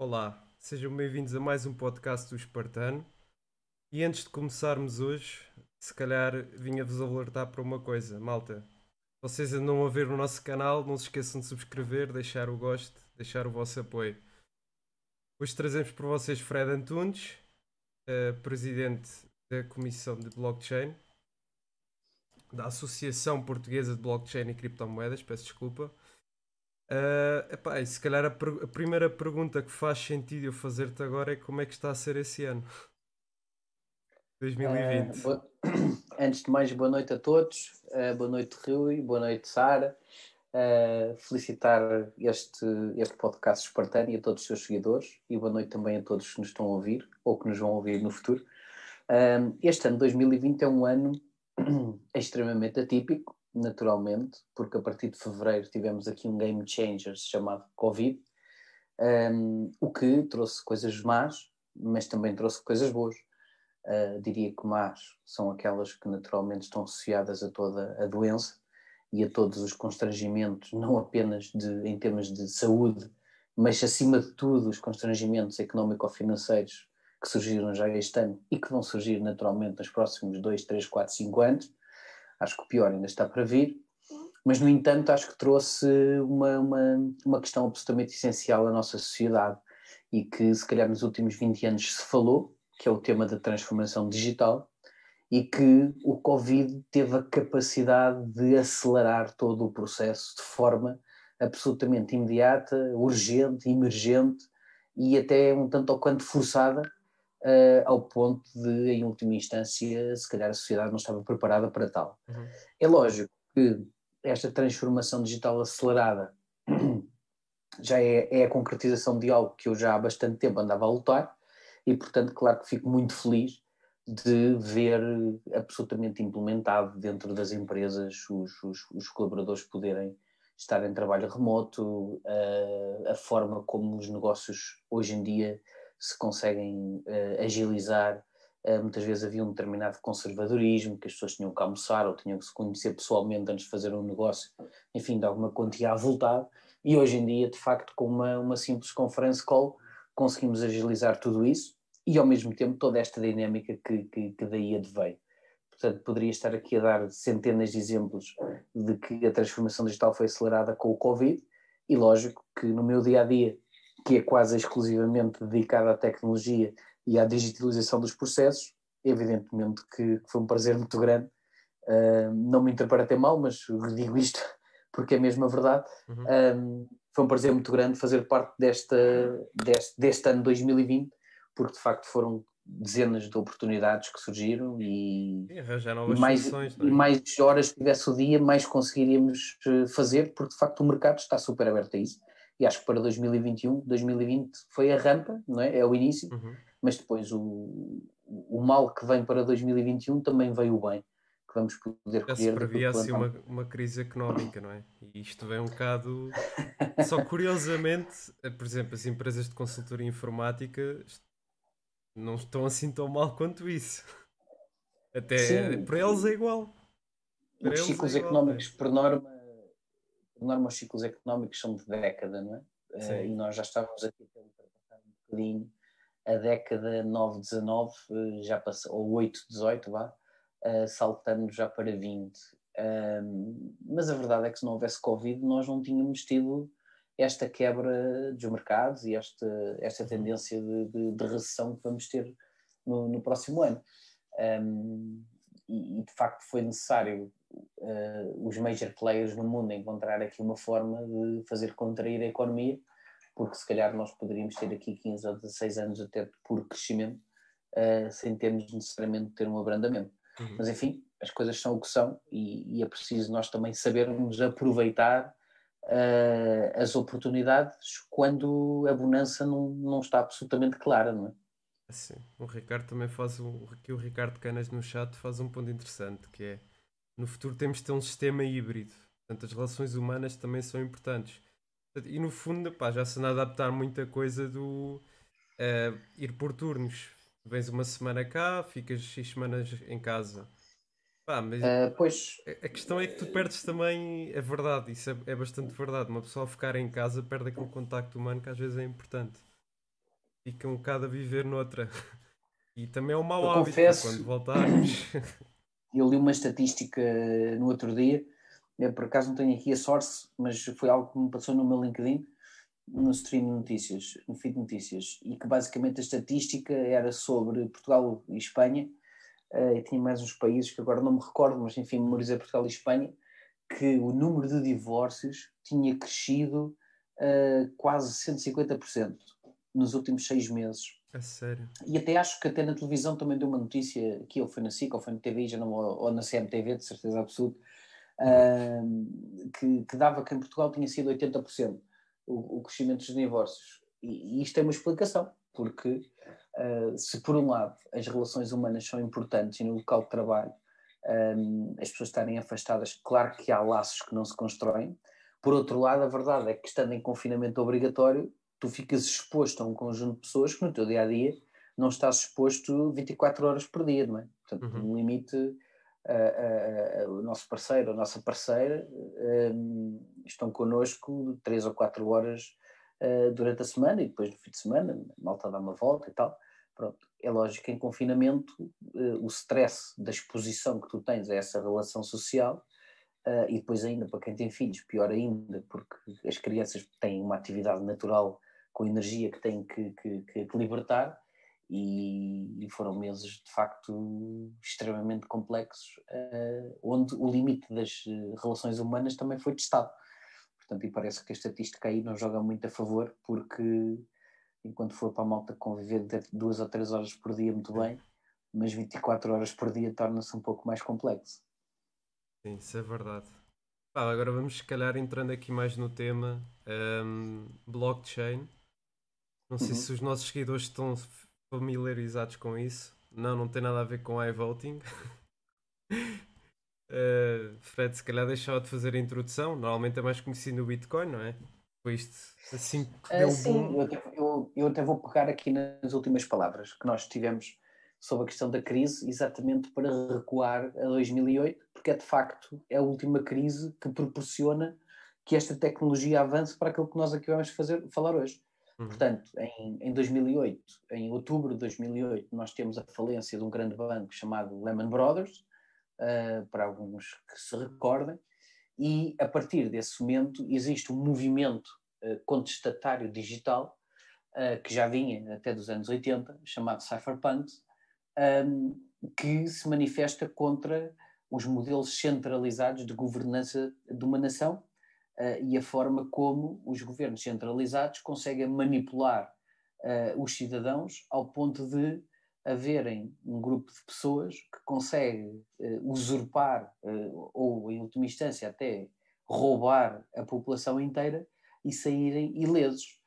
Olá, sejam bem-vindos a mais um podcast do Espartano. E antes de começarmos hoje, se calhar vinha-vos alertar para uma coisa, malta. Vocês andam a ver o nosso canal, não se esqueçam de subscrever, deixar o gosto, deixar o vosso apoio. Hoje trazemos para vocês Fred Antunes, eh, presidente da Comissão de Blockchain, da Associação Portuguesa de Blockchain e Criptomoedas, peço desculpa. Uh, epá, se calhar a, a primeira pergunta que faz sentido eu fazer-te agora é como é que está a ser esse ano? 2020. Eh, boa- Antes de mais, boa noite a todos. Eh, boa noite, Rui. Boa noite, Sara. Eh, felicitar este, este podcast espartano e a todos os seus seguidores. E boa noite também a todos que nos estão a ouvir ou que nos vão ouvir no futuro. Este ano 2020 é um ano extremamente atípico, naturalmente, porque a partir de fevereiro tivemos aqui um game changer chamado Covid, um, o que trouxe coisas más, mas também trouxe coisas boas. Uh, diria que más são aquelas que naturalmente estão associadas a toda a doença e a todos os constrangimentos, não apenas de, em termos de saúde, mas acima de tudo os constrangimentos económico-financeiros que surgiram já este ano e que vão surgir naturalmente nos próximos 2, 3, 4, 5 anos. Acho que o pior ainda está para vir, mas no entanto acho que trouxe uma, uma, uma questão absolutamente essencial à nossa sociedade e que se calhar nos últimos 20 anos se falou, que é o tema da transformação digital, e que o Covid teve a capacidade de acelerar todo o processo de forma absolutamente imediata, urgente, emergente e até um tanto ou quanto forçada, uh, ao ponto de, em última instância, se calhar a sociedade não estava preparada para tal. Uhum. É lógico que esta transformação digital acelerada já é, é, a concretização de algo que eu já há bastante tempo andava a lutar e, portanto, claro que fico muito feliz de ver absolutamente implementado dentro das empresas os, os, os colaboradores poderem estar em trabalho remoto, uh, a forma como os negócios hoje em dia se conseguem uh, agilizar. Uh, muitas vezes havia um determinado conservadorismo, que as pessoas tinham que almoçar ou tinham que se conhecer pessoalmente antes de fazer um negócio, enfim, de alguma quantia avultada. E hoje em dia, de facto, com uma, uma simples conference call, conseguimos agilizar tudo isso e, ao mesmo tempo, toda esta dinâmica que, que, que daí adveio. Portanto, poderia estar aqui a dar centenas de exemplos de que a transformação digital foi acelerada com o Covid, e lógico que no meu dia a dia, que é quase exclusivamente dedicado à tecnologia e à digitalização dos processos, evidentemente que, foi um prazer muito grande. Uh, não me interpretem mal, mas digo isto porque é mesmo a verdade. Uhum. Um, foi um prazer muito grande fazer parte desta, deste, deste ano 2020, porque de facto foram dezenas de oportunidades que surgiram e, e mais, soluções, e mais horas que tivesse o dia, mais conseguiríamos eh, fazer, porque de facto o mercado está super aberto a isso. E acho que para 2021, 2020 foi a rampa, não é? É o início, uhum. mas depois o, o mal que vem para 2021 também veio o bem, que vamos poder Já se previa assim uma, uma crise económica, não é? E isto vem um bocado. Só curiosamente, por exemplo, as empresas de consultoria informática não estão assim tão mal quanto isso. Até Sim. para eles é igual. Para Os eles ciclos é igual, económicos, por norma, por norma, os ciclos económicos são de década, não é? Sim. e nós já estávamos aqui a ultrapassar um bocadinho a década 9-19, uh, já passou, ou 8-18, vá, uh, saltando já para 20. Um, mas a verdade é que se não houvesse Covid, nós não tínhamos tido esta quebra dos mercados e esta, esta tendência de, de, de recessão que vamos ter no, no próximo ano. Um, e, e, de facto foi necessário uh, os major players no mundo encontrar aqui uma forma de fazer contrair a economia, porque se calhar nós poderíamos ter aqui 15 ou 16 anos até puro crescimento, uh, sem termos necessariamente de ter um abrandamento. Uhum. Mas enfim, as coisas são o que são e, e é preciso nós também sabermos aproveitar Uh, as oportunidades quando a bonança não, não está absolutamente clara, não é? Sim, o Ricardo também faz um, aqui o Ricardo Canas no chat faz um ponto interessante que é no futuro temos de ter um sistema híbrido, portanto as relações humanas também são importantes e no fundo pá, já se anda a adaptar muita coisa do uh, ir por turnos, vens uma semana cá, ficas seis semanas em casa Pá, mas Uh, pois, a questão é que tu perdes também, é verdade, isso é, é bastante verdade. Uma pessoa a ficar em casa perde aquele contacto humano que às vezes é importante. fica um bocado a viver noutra. E também é um mau Eu hábito confesso- quando voltarmos. Eu li uma estatística no outro dia, eu por acaso não tenho aqui a source, mas foi algo que me passou no meu LinkedIn, no stream de notícias, no feed de notícias, e que basicamente a estatística era sobre Portugal e Espanha, eh, e tinha mais uns países que agora não me recordo, mas enfim, memorizei Portugal e Espanha, que o número de divórcios tinha crescido eh, quase 150% nos últimos seis meses. A sério. E até acho que até na televisão também deu uma notícia, que ou foi na SIC, ou foi na TV, já não, ou na CMTV, de certeza absoluta, ahm, que, que dava que em Portugal tinha sido 80% o, o crescimento dos divórcios. E, e isto tem uma explicação, porque ah, se por um lado as relações humanas são importantes e no local de trabalho ahm, as pessoas estarem afastadas, claro que há laços que não se constroem. Por outro lado, a verdade é que estando em confinamento obrigatório, tu ficas exposto a um conjunto de pessoas que no teu dia a dia não estás exposto 24 horas por dia, não é? Portanto, Uhum. no limite, ah, ah, ah, o nosso parceiro, a nossa parceira hum, estão connosco 3 ou 4 horas ah, durante a semana e depois no fim de semana, a malta dá uma volta e tal. Pronto, é lógico que em confinamento eh, o stress da exposição que tu tens a essa relação social ah, e depois ainda para quem tem filhos, pior ainda, porque as crianças têm uma atividade natural com energia que têm que, que- que- libertar e, foram meses de facto extremamente complexos, ah, onde o limite das eh, relações humanas também foi testado. Portanto, e parece que a estatística aí não joga muito a favor, porque enquanto for para a malta conviver duas ou três horas por dia, muito bem, mas 24 horas por dia torna-se um pouco mais complexo. Sim, isso é verdade. Pá, agora vamos se calhar entrando aqui mais no tema hum, blockchain. Não sei Uhum. se os nossos seguidores estão familiarizados com isso. Não, não tem nada a ver com iVoting. Uh, Fred, se calhar deixava de fazer a introdução. Normalmente é mais conhecido no Bitcoin, não é? Foi isto assim que Ah, deu sim, boom. eu até, eu- eu até vou pegar aqui nas últimas palavras que nós tivemos sobre a questão da crise, exatamente para recuar a 2008, porque é de facto é a última crise que proporciona que esta tecnologia avance para aquilo que nós aqui vamos fazer, falar hoje. Uhum. Portanto, em, em 2008, em outubro de 2008, nós temos a falência de um grande banco chamado Lehman Brothers, ah, para alguns que se recordem, e a partir desse momento existe um movimento ah, contestatário digital ah, que já vinha até dos anos 80, chamado Cypherpunks, ahm, que se manifesta contra os modelos centralizados de governança de uma nação ah, e a forma como os governos centralizados conseguem manipular ah, os cidadãos ao ponto de haverem um grupo de pessoas que consegue eh, usurpar ou, em última instância, até roubar a população inteira e saírem ilesos.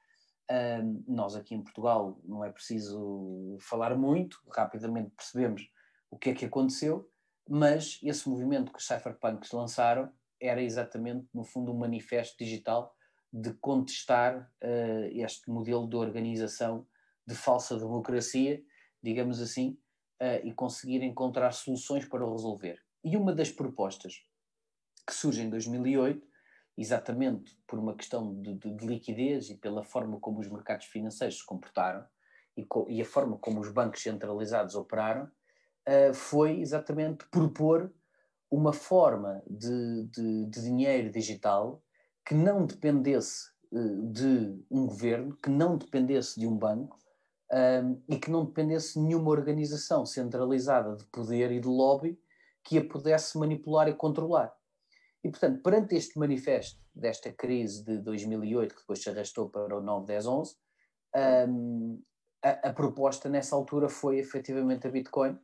Nós aqui em Portugal não é preciso falar muito, rapidamente percebemos o que é que aconteceu, mas esse movimento que os cypherpunks lançaram era exatamente, no fundo, um manifesto digital de contestar eh, este modelo de organização de falsa democracia, digamos assim, eh, e conseguir encontrar soluções para o resolver. E uma das propostas que surge em 2008, exatamente por uma questão de, de- de liquidez e pela forma como os mercados financeiros se comportaram e, co- e a forma como os bancos centralizados operaram, eh, foi exatamente propor uma forma de, de- de dinheiro digital que não dependesse eh, de um governo, que não dependesse de um banco um, e que não dependesse de nenhuma organização centralizada de poder e de lobby que a pudesse manipular e controlar. E, portanto, perante este manifesto desta crise de 2008, que depois se arrastou para o 9, 10, 11, um, a, a proposta nessa altura foi efetivamente a Bitcoin,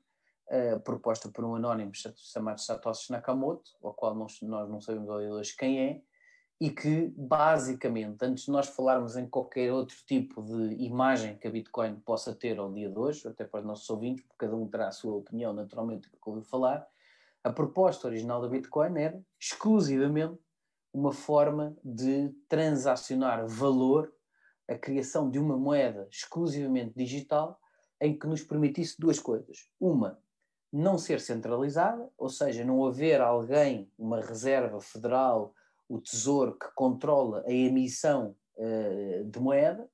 uh, proposta por um anónimo chamado Satoshi Nakamoto, ao qual nós, nós não sabemos hoje quem é, e que basicamente, antes de nós falarmos em qualquer outro tipo de imagem que a Bitcoin possa ter ao dia de hoje, até para os nossos ouvintes, porque cada um terá a sua opinião, naturalmente, do que ouviu falar, a proposta original da Bitcoin era exclusivamente uma forma de transacionar valor, a criação de uma moeda exclusivamente digital, em que nos permitisse duas coisas. Uma, não ser centralizada, ou seja, não haver alguém, uma reserva federal, o Tesouro que controla a emissão uh, de moeda,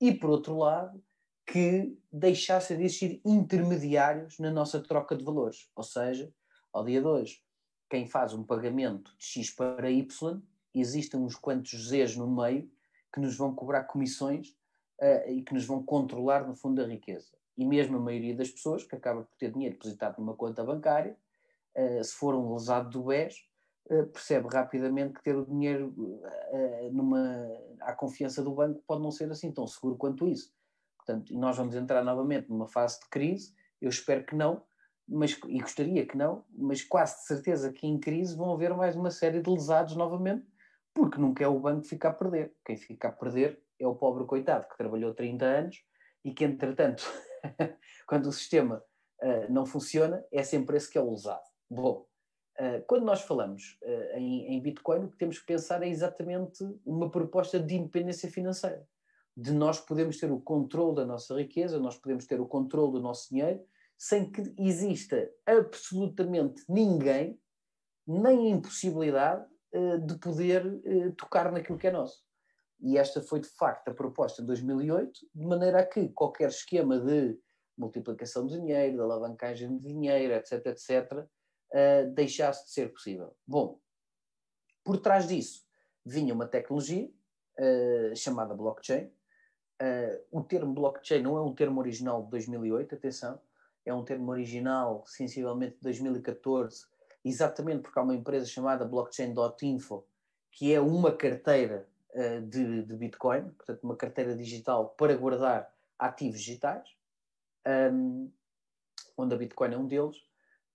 e por outro lado, que deixassem de existir intermediários na nossa troca de valores. Ou seja, ao dia de hoje, quem faz um pagamento de X para Y, existem uns quantos Zs no meio que nos vão cobrar comissões uh, e que nos vão controlar no fundo da riqueza. E mesmo a maioria das pessoas que acaba por ter dinheiro depositado numa conta bancária, uh, se for um lesado do BES, uh, percebe rapidamente que ter o dinheiro numa, à confiança do banco pode não ser assim tão seguro quanto isso. Portanto, nós vamos entrar novamente numa fase de crise, eu espero que não, mas, e gostaria que não, mas quase de certeza que em crise vão haver mais uma série de lesados novamente, porque nunca é o banco que fica a perder. Quem fica a perder é o pobre coitado que trabalhou 30 anos e que, entretanto, quando o sistema uh, não funciona, é sempre esse que é o lesado. Bom, uh, quando nós falamos uh, em, em Bitcoin, o que temos que pensar é exatamente uma proposta de independência financeira. De nós podemos ter o controle da nossa riqueza, nós podemos ter o controle do nosso dinheiro, sem que exista absolutamente ninguém, nem a impossibilidade de poder tocar naquilo que é nosso. E esta foi, de facto, a proposta de 2008, de maneira a que qualquer esquema de multiplicação de dinheiro, de alavancagem de dinheiro, etc., etc., uh, deixasse de ser possível. Bom, por trás disso vinha uma tecnologia chamada blockchain. o termo blockchain não é um termo original de 2008, atenção, é um termo original, sensivelmente de 2014, exatamente porque há uma empresa chamada blockchain.info, que é uma carteira uh, de, de, Bitcoin, portanto, uma carteira digital para guardar ativos digitais, um, onde a Bitcoin é um deles.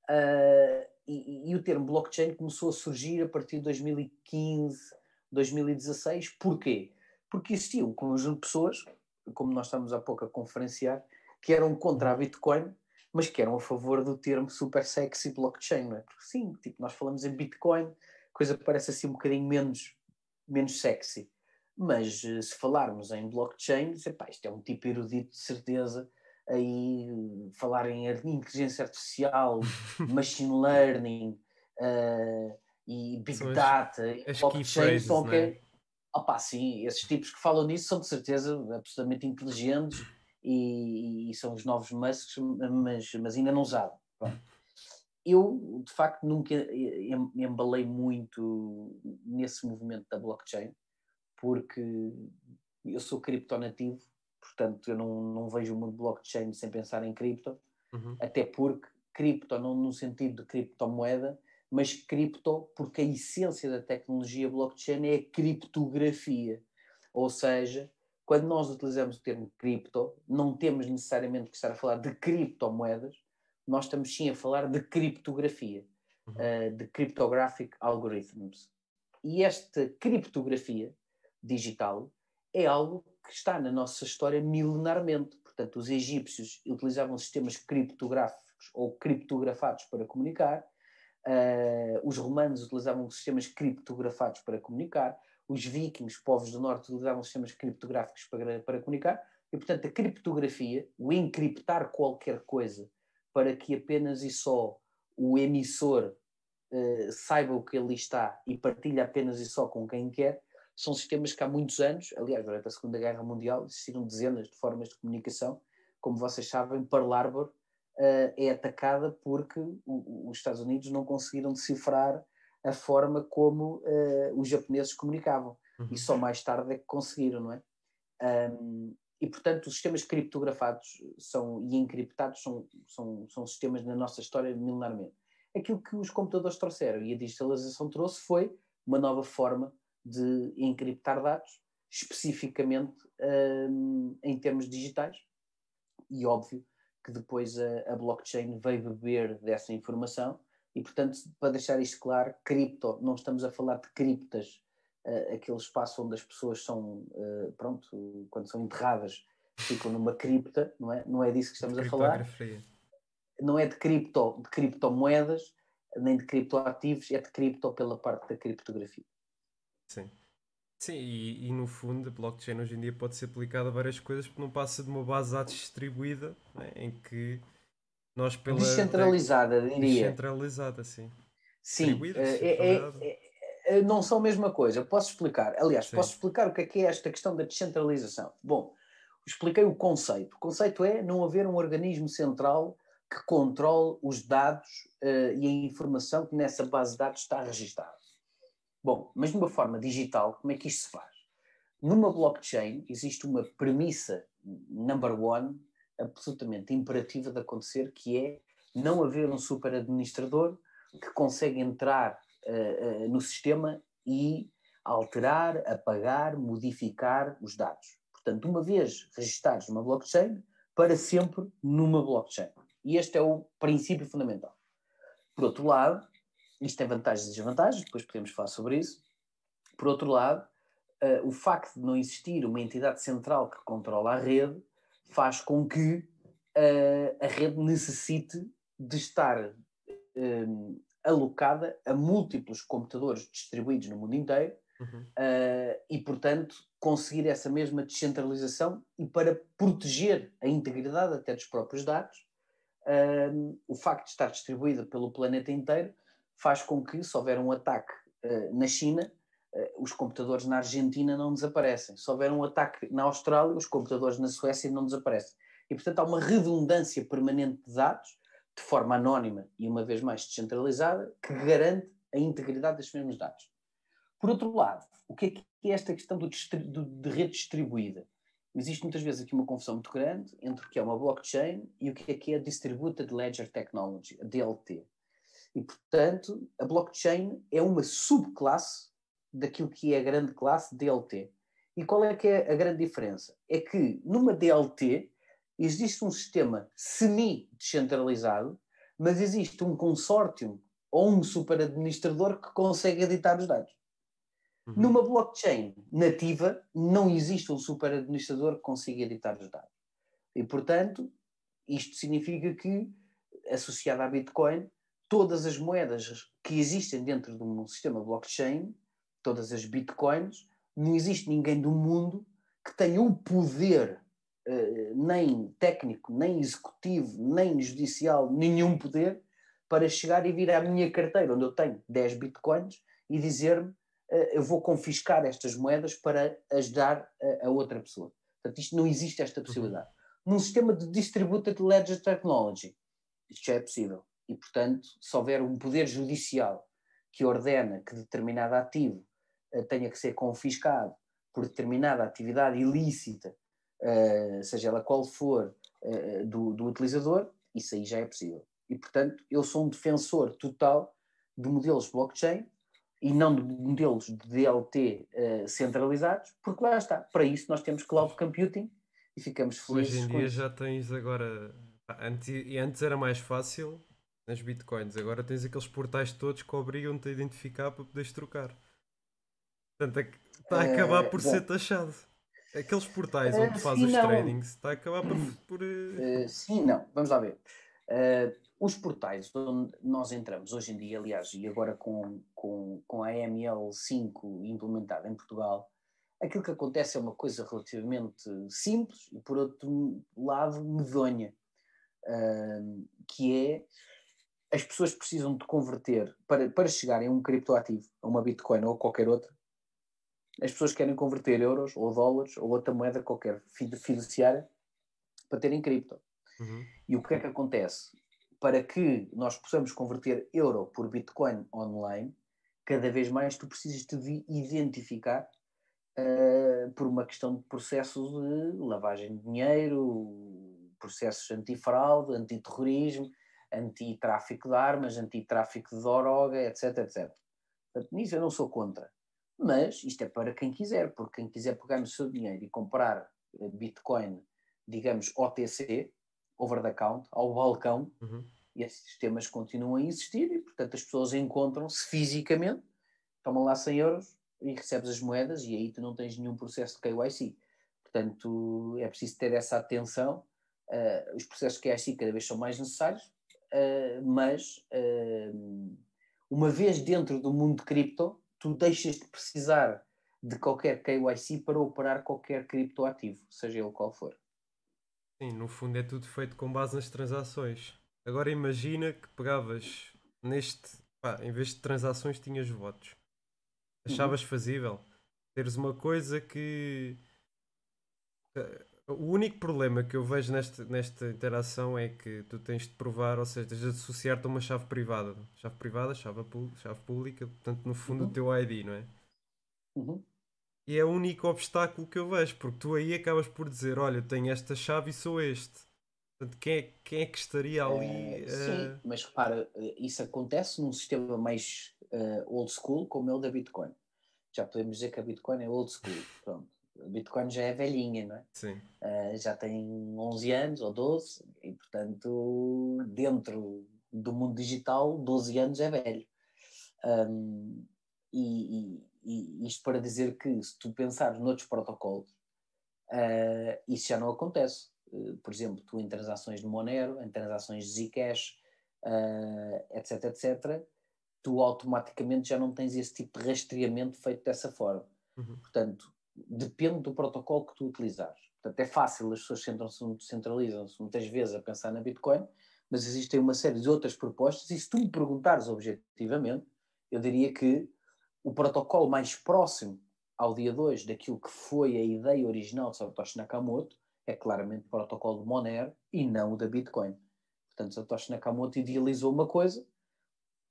Uh, e, e, o termo blockchain começou a surgir a partir de 2015, 2016. Porquê? Porque existia um conjunto de pessoas, como nós estamos há pouco a conferenciar, que eram contra a Bitcoin mas que eram a favor do termo super sexy blockchain, não é? Porque sim, tipo, nós falamos em Bitcoin, coisa que parece assim um bocadinho menos, menos sexy. Mas eh, se falarmos em blockchain, epá, isto é um tipo erudito de certeza, aí falar em inteligência artificial, machine learning uh, e big são data, as, blockchain, são que... É? Opa, sim, esses tipos que falam nisso são de certeza absolutamente inteligentes e, e são os novos Musks, mas, mas ainda não usaram. Eu, de facto, nunca embalei muito nesse movimento da blockchain, porque eu sou criptonativo, portanto, eu não, não vejo o mundo blockchain sem pensar em cripto, uhum. até porque cripto, não no sentido de criptomoeda, mas cripto porque a essência da tecnologia blockchain é a criptografia. Ou seja, quando nós utilizamos o termo cripto, não temos necessariamente que estar a falar de criptomoedas, nós estamos sim a falar de criptografia, uhum. uh, de cryptographic algorithms. E esta criptografia digital é algo que está na nossa história milenarmente. Portanto, os egípcios utilizavam sistemas criptográficos ou criptografados para comunicar, uh, os romanos utilizavam sistemas criptografados para comunicar, os vikings, povos do norte, utilizavam sistemas criptográficos para, para comunicar, e portanto a criptografia, o encriptar qualquer coisa para que apenas e só o emissor uh, saiba o que ali está e partilhe apenas e só com quem quer, são sistemas que há muitos anos, aliás, durante a Segunda Guerra Mundial, existiram dezenas de formas de comunicação. Como vocês sabem, Pearl Harbor uh, é atacada porque o, os Estados Unidos não conseguiram decifrar a forma como uh, os japoneses comunicavam. Uhum. E só mais tarde é que conseguiram, não é? Um, e, portanto, os sistemas criptografados são, e encriptados são, são, são sistemas na nossa história milenarmente. Aquilo que os computadores trouxeram e a digitalização trouxe foi uma nova forma de encriptar dados, especificamente um, em termos digitais. E óbvio que depois a, a blockchain veio beber dessa informação e, portanto, para deixar isto claro, cripto, não estamos a falar de criptas, uh, aquele espaço onde as pessoas são, uh, pronto, quando são enterradas, ficam numa cripta, não é? Não é disso que estamos a falar. Não é de cripto, de criptomoedas, nem de criptoativos, é de cripto pela parte da criptografia. Sim. Sim, e, e, no fundo a blockchain hoje em dia pode ser aplicada a várias coisas porque não passa de uma base de dados distribuída né, em que nós pela descentralizada, diria. Descentralizada, sim. Sim, é, é, é, é, não são a mesma coisa. Eu posso explicar. Aliás, sim. posso explicar o que é, que é esta questão da descentralização. Bom, expliquei o conceito. O conceito é não haver um organismo central que controle os dados uh, e a informação que nessa base de dados está registada. Bom, mas de uma forma digital, como é que isto se faz? Numa blockchain existe uma premissa number one absolutamente imperativa de acontecer, que é não haver um super administrador que consegue entrar uh, no sistema e alterar, apagar, modificar os dados. Portanto, uma vez registados numa blockchain, para sempre numa blockchain. E este é o princípio fundamental. Por outro lado, isto tem vantagens e desvantagens, depois podemos falar sobre isso. Por outro lado, uh, o facto de não existir uma entidade central que controla a rede faz com que uh, a rede necessite de estar uh, alocada a múltiplos computadores distribuídos no mundo inteiro uhum. uh, e, portanto, conseguir essa mesma descentralização e para proteger a integridade até dos próprios dados, uh, o facto de estar distribuída pelo planeta inteiro faz com que, se houver um ataque uh, na China, os computadores na Argentina não desaparecem. Se houver um ataque na Austrália, os computadores na Suécia não desaparecem. E, portanto, há uma redundância permanente de dados, de forma anónima e, uma vez mais, descentralizada, que garante a integridade destes mesmos dados. Por outro lado, o que é, que é esta questão do, do, de rede distribuída? Existe muitas vezes aqui uma confusão muito grande entre o que é uma blockchain e o que é que é a Distributed Ledger Technology, a DLT. E, portanto, a blockchain é uma subclasse daquilo que é a grande classe DLT. E qual é que é a grande diferença? É que numa DLT existe um sistema semi-descentralizado, mas existe um consórcio ou um superadministrador que consegue editar os dados. Uhum. Numa blockchain nativa, não existe um super administrador que consiga editar os dados. E, portanto, isto significa que, associado à Bitcoin, todas as moedas que existem dentro de um sistema blockchain, todas as Bitcoins, não existe ninguém do mundo que tenha o poder, nem técnico, nem executivo, nem judicial, nenhum poder, para chegar e vir à minha carteira, onde eu tenho 10 Bitcoins, e dizer-me eu vou confiscar estas moedas para ajudar a, a, outra pessoa. Portanto, isto não existe esta uhum. possibilidade. Uhum. Num sistema de Distributed Ledger Technology, isto já é possível. E, portanto, se houver um poder judicial que ordena que determinado ativo tenha que ser confiscado por determinada atividade ilícita, uh, seja ela qual for, uh, do, do utilizador, isso aí já é possível. E, portanto, eu sou um defensor total de modelos blockchain e não de modelos de DLT uh, eh, centralizados, porque lá está. Para isso nós temos cloud computing e ficamos felizes. Hoje em dia já tens agora. Antes, e antes era mais fácil nas bitcoins, agora tens aqueles portais todos que obrigam-te a identificar para poderes trocar. Portanto, está a acabar por uh, ser taxado. Aqueles portais uh, onde faz os não. tradings, está a acabar por. por uh... sim, não. Vamos lá ver. Uh, os portais onde nós entramos hoje em dia, aliás, e agora com, com, com a AML5 implementada em Portugal, aquilo que acontece é uma coisa relativamente simples e, por outro lado, medonha, uh, que é as pessoas precisam de converter, para, para chegarem a um criptoativo, a uma Bitcoin ou qualquer outra, as pessoas querem converter euros ou dólares ou outra moeda qualquer fiduciária para terem cripto. Uhum. E o que é que acontece? para que nós possamos converter euro por Bitcoin online, cada vez mais tu precisas te identificar uh, por uma questão de processos de lavagem de dinheiro, processos antifraude, antiterrorismo, anti-tráfico de armas, anti-tráfico de droga, etc, etc. Portanto, nisso eu não sou contra. Mas isto é para quem quiser, porque quem quiser pegar no seu dinheiro e comprar eh, Bitcoin, digamos, OTC, over the count, ao balcão, uhum e esses sistemas continuam a existir e, portanto, as pessoas encontram-se fisicamente, tomam lá 100 euros e recebes as moedas e aí tu não tens nenhum processo de KYC. Portanto, é preciso ter essa atenção. Uh, os processos de KYC cada vez são mais necessários, uh, mas uh, uma vez dentro do mundo de cripto, tu deixas de precisar de qualquer KYC para operar qualquer criptoativo, seja ele qual for. Sim, no fundo é tudo feito com base nas transações. Agora imagina que pegavas neste. Pá, em vez de transações, tinhas votos. Achavas uhum. fazível teres uma coisa que. O único problema que eu vejo nesta, nesta interação é que tu tens de provar, ou seja, tens de associar-te a uma chave privada. Chave privada, chave, chave pública, portanto, no fundo, uhum. o teu ID, não é? Uhum. E é o único obstáculo que eu vejo, porque tu aí acabas por dizer: Olha, tenho esta chave e sou este. Portanto, quem é, quem é que estaria ali? Uh, sim, mas repara, isso acontece num sistema mais uh, old school como é o da Bitcoin. Já podemos dizer que a Bitcoin é old school. Pronto. A Bitcoin já é velhinha, não é? Sim. Uh, já tem 11 anos ou 12, e portanto, dentro do mundo digital, 12 anos é velho. Um, e, e, e, isto para dizer que, se tu pensares noutros protocolos, uh, isso já não acontece. Uh, por exemplo, tu em transações de Monero, em transações de Zcash, etc, etc, tu automaticamente já não tens esse tipo de rastreamento feito dessa forma. Uhum. Portanto, depende do protocolo que tu utilizares. Portanto, é fácil, as pessoas centralizam-se muitas vezes a pensar na Bitcoin, mas existem uma série de outras propostas, e se tu me perguntares objetivamente, eu diria que o protocolo mais próximo ao dia 2 daquilo que foi a ideia original de Satoshi Nakamoto é claramente o protocolo de Monero e não o da Bitcoin. Portanto, Satoshi Nakamoto idealizou uma coisa,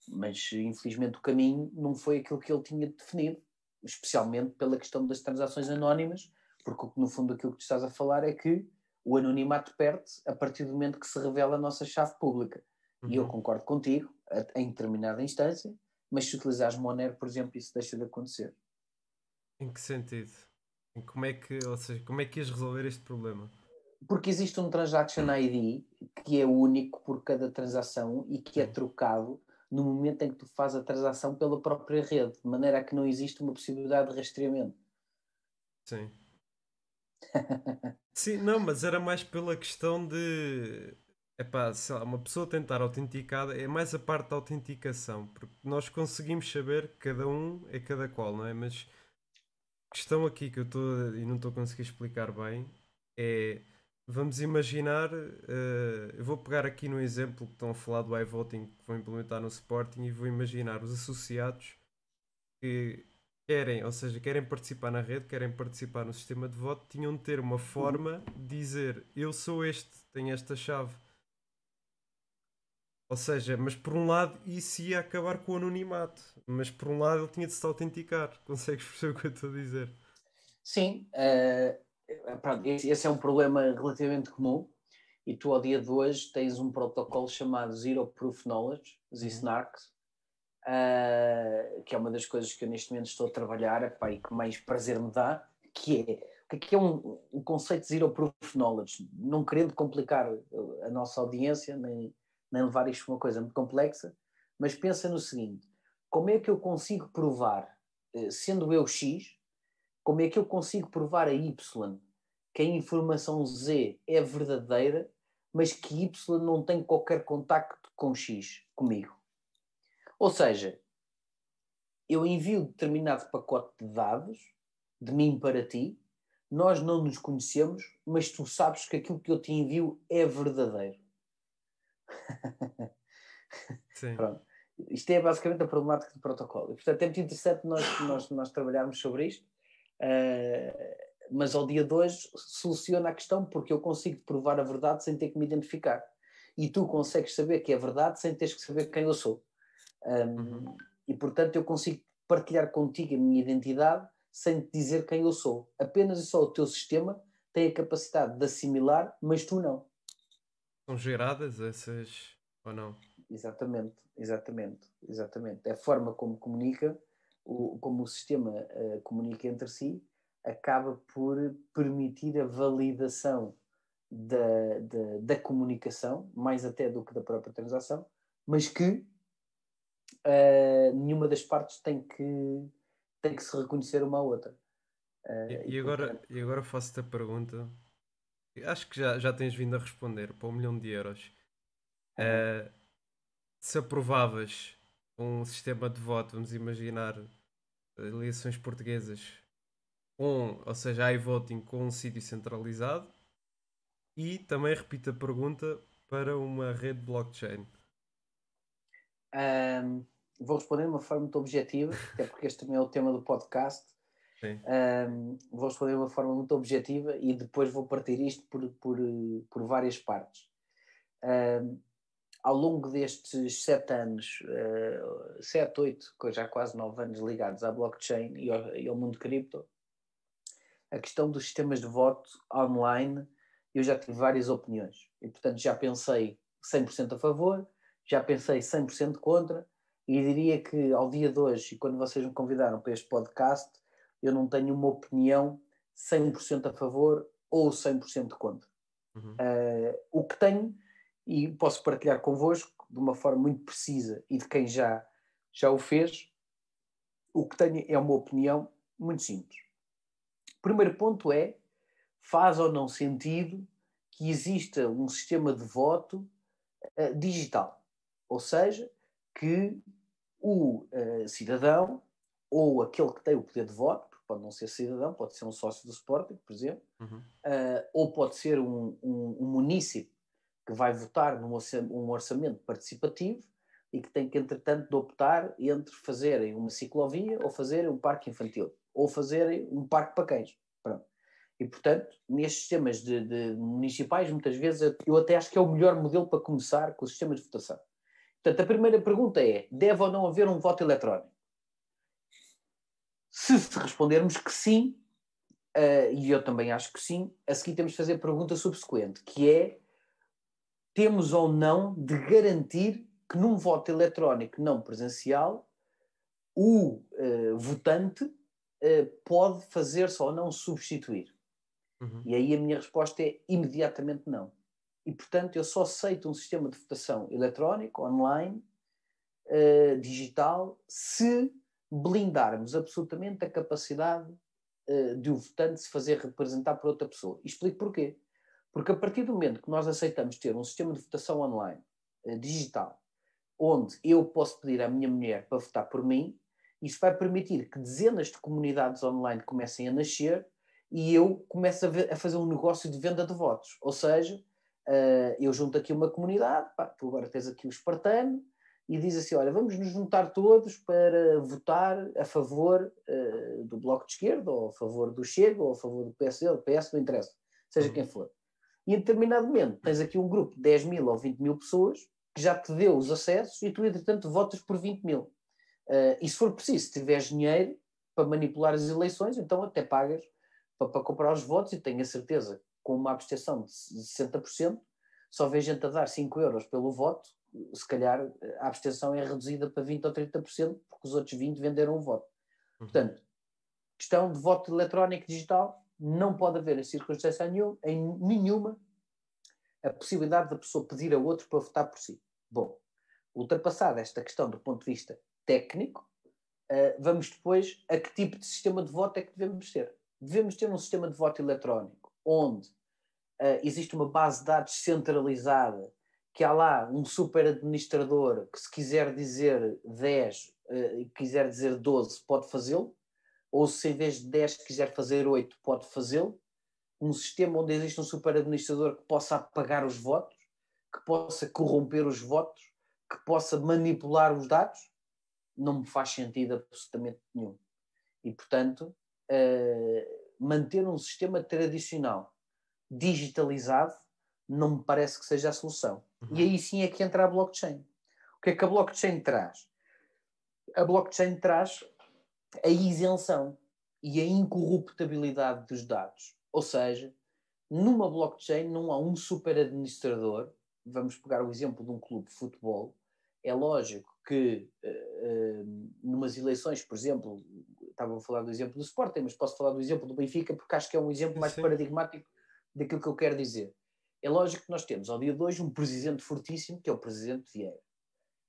mas infelizmente o caminho não foi aquilo que ele tinha definido especialmente pela questão das transações anónimas, porque no fundo aquilo que tu estás a falar é que o anonimato perde a partir do momento que se revela a nossa chave pública. Uhum. E eu uhum. concordo contigo, em determinada instância, mas se utilizares Monero, por exemplo, isso deixa de acontecer. Em que sentido? Como é que, ou seja, como é que ias resolver este problema? Porque existe um Transaction ID que é único por cada transação e que é trocado no momento em que tu fazes a transação pela própria rede, de maneira a que não existe uma possibilidade de rastreamento. Sim. Sim, não, mas era mais pela questão de epá, sei lá, uma pessoa tentar autenticar é mais a parte da autenticação, porque nós conseguimos saber que cada um é cada qual, não é? Mas a questão aqui que eu estou e não estou a conseguir explicar bem é Vamos imaginar, uh, eu vou pegar aqui no exemplo que estão a falar do iVoting que vão implementar no Sporting e vou imaginar os associados que querem, ou seja, querem participar na rede, querem participar no sistema de voto, tinham de ter uma forma de dizer eu sou este, tenho esta chave. Ou seja, mas por um lado isso ia acabar com o anonimato, mas por um lado ele tinha de se autenticar. Consegues perceber o que eu estou a dizer? Sim, pronto, esse é um problema relativamente comum e tu ao dia de hoje tens um protocolo chamado Zero Proof Knowledge, ZSNARKs, uh, que é uma das coisas que eu neste momento estou a trabalhar epá, e que mais prazer me dá, que é o que é, é um, um conceito de Zero Proof Knowledge, não querendo complicar a nossa audiência, nem, nem levar isto a uma coisa muito complexa, mas pensa no seguinte, como é que eu consigo provar, eh, sendo eu X, como é que eu consigo provar a Y que a informação Z é verdadeira, mas que Y não tem qualquer contacto com X comigo? Ou seja, eu envio determinado pacote de dados de mim para ti, nós não nos conhecemos, mas tu sabes que aquilo que eu te envio é verdadeiro. Sim. Pronto. Isto é basicamente a problemática do protocolo. E, portanto, é muito interessante nós, nós, nós trabalharmos sobre isto. Uh, mas ao dia de hoje soluciona a questão porque eu consigo provar a verdade sem ter que me identificar. E tu consegues saber que é verdade sem teres que saber quem eu sou. Um, uhum. E portanto eu consigo partilhar contigo a minha identidade sem te dizer quem eu sou. Apenas e só o teu sistema tem a capacidade de assimilar, mas tu não. São geradas essas ou não? Exatamente, exatamente, exatamente. É a forma como comunica o, como o sistema uh, comunica entre si, acaba por permitir a validação da, da, da, comunicação, mais até do que da própria transação, mas que uh, nenhuma das partes tem que, tem que se reconhecer uma à outra. Uh, e, e, agora, e agora faço-te a pergunta. Acho que já, já tens vindo a responder para um milhão de euros. Uh, se aprovavas um sistema de voto, vamos imaginar eleições portuguesas com, ou seja, iVoting com um sítio centralizado e também repito a pergunta para uma rede blockchain. Um, vou responder de uma forma muito objetiva, até porque este também é o tema do podcast. Um, vou responder de uma forma muito objetiva e depois vou partir isto por, por, por várias partes. Um, ao longo destes sete anos, uh, sete, oito, já quase nove anos ligados à blockchain e ao, e ao mundo cripto, a questão dos sistemas de voto online, eu já tive várias opiniões. E, portanto, já pensei 100% a favor, já pensei 100% contra, e diria que ao dia de hoje, e quando vocês me convidaram para este podcast, eu não tenho uma opinião 100% a favor ou 100% contra. Uhum. Uh, o que tenho, e posso partilhar convosco de uma forma muito precisa e de quem já, já o fez, o que tenho é uma opinião muito simples. O primeiro ponto é: faz ou não sentido que exista um sistema de voto uh, digital? Ou seja, que o uh, cidadão ou aquele que tem o poder de voto, porque pode não ser cidadão, pode ser um sócio do Sporting, por exemplo, uhum. uh, ou pode ser um, um, um munícipe que vai votar num um orçamento participativo e que tem que, entretanto, de optar entre fazerem uma ciclovia ou fazerem um parque infantil, ou fazerem um parque para cães. Pronto. E, portanto, nestes sistemas de, de municipais, muitas vezes, eu até acho que é o melhor modelo para começar com o sistema de votação. Portanto, a primeira pergunta é: deve ou não haver um voto eletrónico? Se, respondermos que sim, uh, e eu também acho que sim, a seguir temos de fazer a pergunta subsequente, que é: temos ou não de garantir que num voto eletrónico não presencial o uh, votante uh, pode fazer-se ou não substituir? Uhum. E aí a minha resposta é imediatamente não e, portanto, eu só aceito um sistema de votação eletrónico, online, uh, digital, se blindarmos absolutamente a capacidade de o votante se fazer representar por outra pessoa. E explico porquê. Porque a partir do momento que nós aceitamos ter um sistema de votação online, uh, digital, onde eu posso pedir à minha mulher para votar por mim, isso vai permitir que dezenas de comunidades online comecem a nascer e eu comece a, a fazer um negócio de venda de votos. Ou seja, uh, eu junto aqui uma comunidade, pá, tu agora tens aqui o espartano, e diz assim: olha, vamos nos juntar todos para votar a favor uh, do Bloco de Esquerda, ou a favor do Chega, ou a favor do PSD, do PS, não interessa, seja quem for. E em determinado momento tens aqui um grupo de 10 mil ou 20 mil pessoas que já te deu os acessos e tu, entretanto, votas por 20 mil. Uh, e se for preciso, se tiveres dinheiro para manipular as eleições, então até pagas para, para comprar os votos e tenho a certeza com uma abstenção de 60%, só vê gente a dar 5 euros pelo voto, se calhar a abstenção é reduzida para 20% ou 30%, porque os outros 20% venderam o voto. Uhum. Portanto, questão de voto eletrónico digital, não pode haver em circunstância nenhuma, em nenhuma a possibilidade da pessoa pedir a outro para votar por si. Bom, ultrapassada esta questão do ponto de vista técnico, uh, vamos depois a que tipo de sistema de voto é que devemos ter. Devemos ter um sistema de voto eletrónico onde uh, existe uma base de dados centralizada, que há lá um super administrador que, se quiser dizer 10 uh, e quiser dizer 12, pode fazê-lo, ou se em vez de 10 quiser fazer 8, pode fazê-lo. Um sistema onde existe um super administrador que possa apagar os votos, que possa corromper os votos, que possa manipular os dados, não me faz sentido absolutamente nenhum. E, portanto, uh, manter um sistema tradicional digitalizado não me parece que seja a solução. Uhum. E aí sim é que entra a blockchain. O que é que a blockchain traz? A blockchain traz a isenção e a incorruptibilidade dos dados. Ou seja, numa blockchain não há um super administrador. Vamos pegar o exemplo de um clube de futebol. É lógico que uh, uh, numas eleições, por exemplo, estava a falar do exemplo do Sporting, mas posso falar do exemplo do Benfica porque acho que é um exemplo mais Sim. paradigmático daquilo que eu quero dizer. É lógico que nós temos ao dia de hoje um presidente fortíssimo que é o presidente Vieira.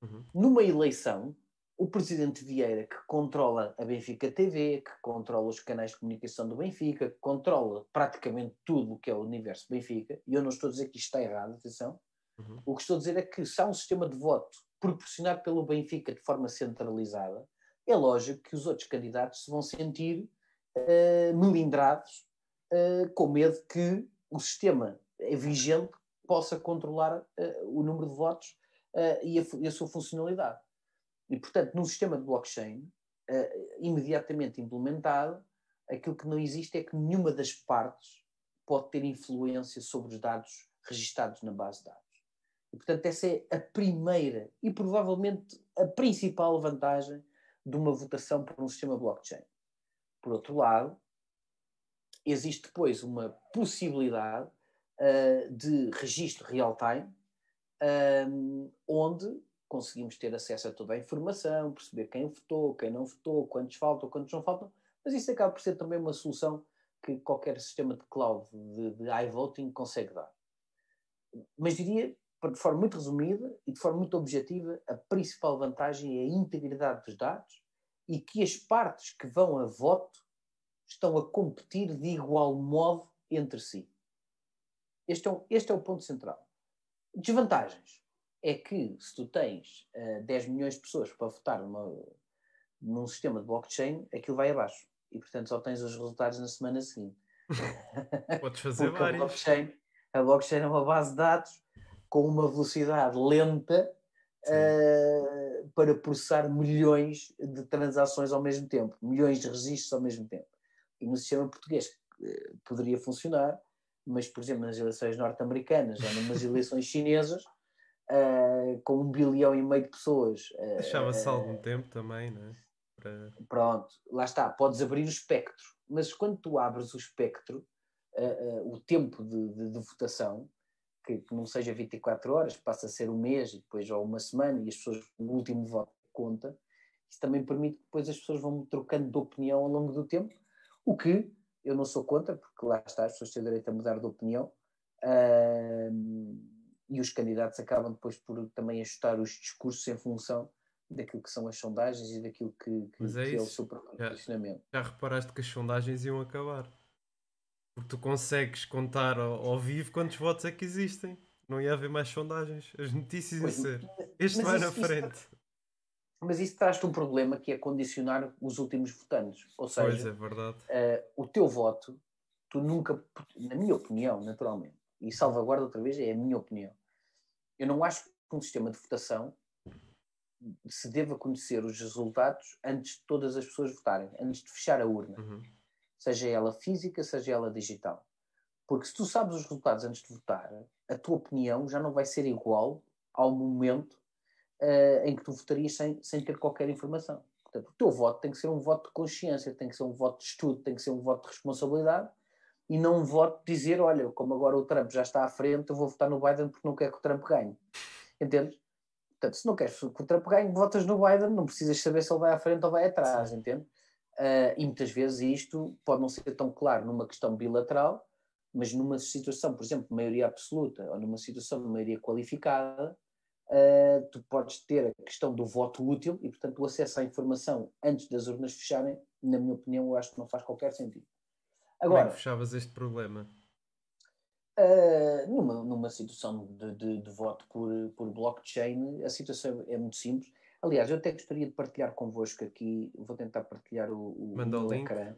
Uhum. Numa eleição, o presidente Vieira, que controla a Benfica TV, que controla os canais de comunicação do Benfica, que controla praticamente tudo o que é o universo Benfica, e eu não estou a dizer que isto está errado, atenção, uhum. o que estou a dizer é que se há um sistema de voto proporcionado pelo Benfica de forma centralizada, é lógico que os outros candidatos se vão sentir uh, melindrados, uh, com medo que o sistema vigente possa controlar uh, o número de votos e, a, e, a, sua funcionalidade. E, portanto, num sistema de blockchain, imediatamente implementado, aquilo que não existe é que nenhuma das partes pode ter influência sobre os dados registados na base de dados. E, portanto, essa é a primeira e provavelmente a principal vantagem de uma votação por um sistema blockchain. Por outro lado, existe depois uma possibilidade uh, de registro real-time, um, onde conseguimos ter acesso a toda a informação, perceber quem votou, quem não votou, quantos faltam, quantos não faltam, mas isso acaba por ser também uma solução que qualquer sistema de cloud de, de iVoting consegue dar. Mas diria, de forma muito resumida e de forma muito objetiva, a principal vantagem é a integridade dos dados e que as partes que vão a voto estão a competir de igual modo entre si. Este é, o, este é o ponto central. Desvantagens é que se tu tens uh, eh, 10 milhões de pessoas para votar numa, num sistema de blockchain, aquilo vai abaixo. E portanto só tens os resultados na semana seguinte. Podes fazer vários. A blockchain, a blockchain é uma base de dados com uma velocidade lenta uh, para processar milhões de transações ao mesmo tempo, milhões de registros ao mesmo tempo. E no sistema português uh, poderia funcionar, mas, por exemplo, nas eleições norte-americanas ou nas eleições chinesas, uh, com um bilhão e meio de pessoas. Uh, Deixava-se algum tempo também, não é? Para... Pronto, lá está, podes abrir o espectro, mas quando tu abres o espectro, o tempo de, de, de votação, que, que, não seja 24 horas, passa a ser um mês e depois ou uma semana e as pessoas, o último voto conta, isso também permite que depois as pessoas vão trocando de opinião ao longo do tempo, o que eu não sou contra, porque lá está, as pessoas têm direito a mudar de opinião. Uh, e os candidatos acabam depois por também ajustar os discursos em função daquilo que são as sondagens e daquilo que, que, é, que é o seu posicionamento. Já, já, reparaste que as sondagens iam acabar? Porque tu consegues contar ao, ao, vivo quantos votos é que existem. Não ia haver mais sondagens. As notícias iam ser. Este vai na frente. Isso, mas isso traz-te um problema que é condicionar os últimos votantes. Ou seja, é, verdade. Uh, o teu voto, tu nunca, na minha opinião, naturalmente, e salvaguarda outra vez, é a minha opinião. Eu não acho que um sistema de votação se deva conhecer os resultados antes de todas as pessoas votarem, antes de fechar a urna, uhum. seja ela física, seja ela digital. Porque se tu sabes os resultados antes de votar, a tua opinião já não vai ser igual ao momento uh, em que tu votarias sem, sem ter qualquer informação. Portanto, o teu voto tem que ser um voto de consciência, tem que ser um voto de estudo, tem que ser um voto de responsabilidade e não voto dizer, olha, como agora o Trump já está à frente, eu vou votar no Biden porque não quero que o Trump ganhe. Entendes? Portanto, se não queres que o Trump ganhe, votas no Biden, não precisas saber se ele vai à frente ou vai atrás, entende? Uh, e muitas vezes isto pode não ser tão claro numa questão bilateral, mas numa situação, por exemplo, de maioria absoluta ou numa situação de maioria qualificada, uh, tu podes ter a questão do voto útil e, portanto, o acesso à informação antes das urnas fecharem, na minha opinião, eu acho que não faz qualquer sentido. Agora, Como é que fechavas este problema? Uh, numa, numa situação de, de, de, voto por, por blockchain, a situação é muito simples. Aliás, eu até gostaria de partilhar convosco aqui, vou tentar partilhar o, o, manda o, link. ecrã.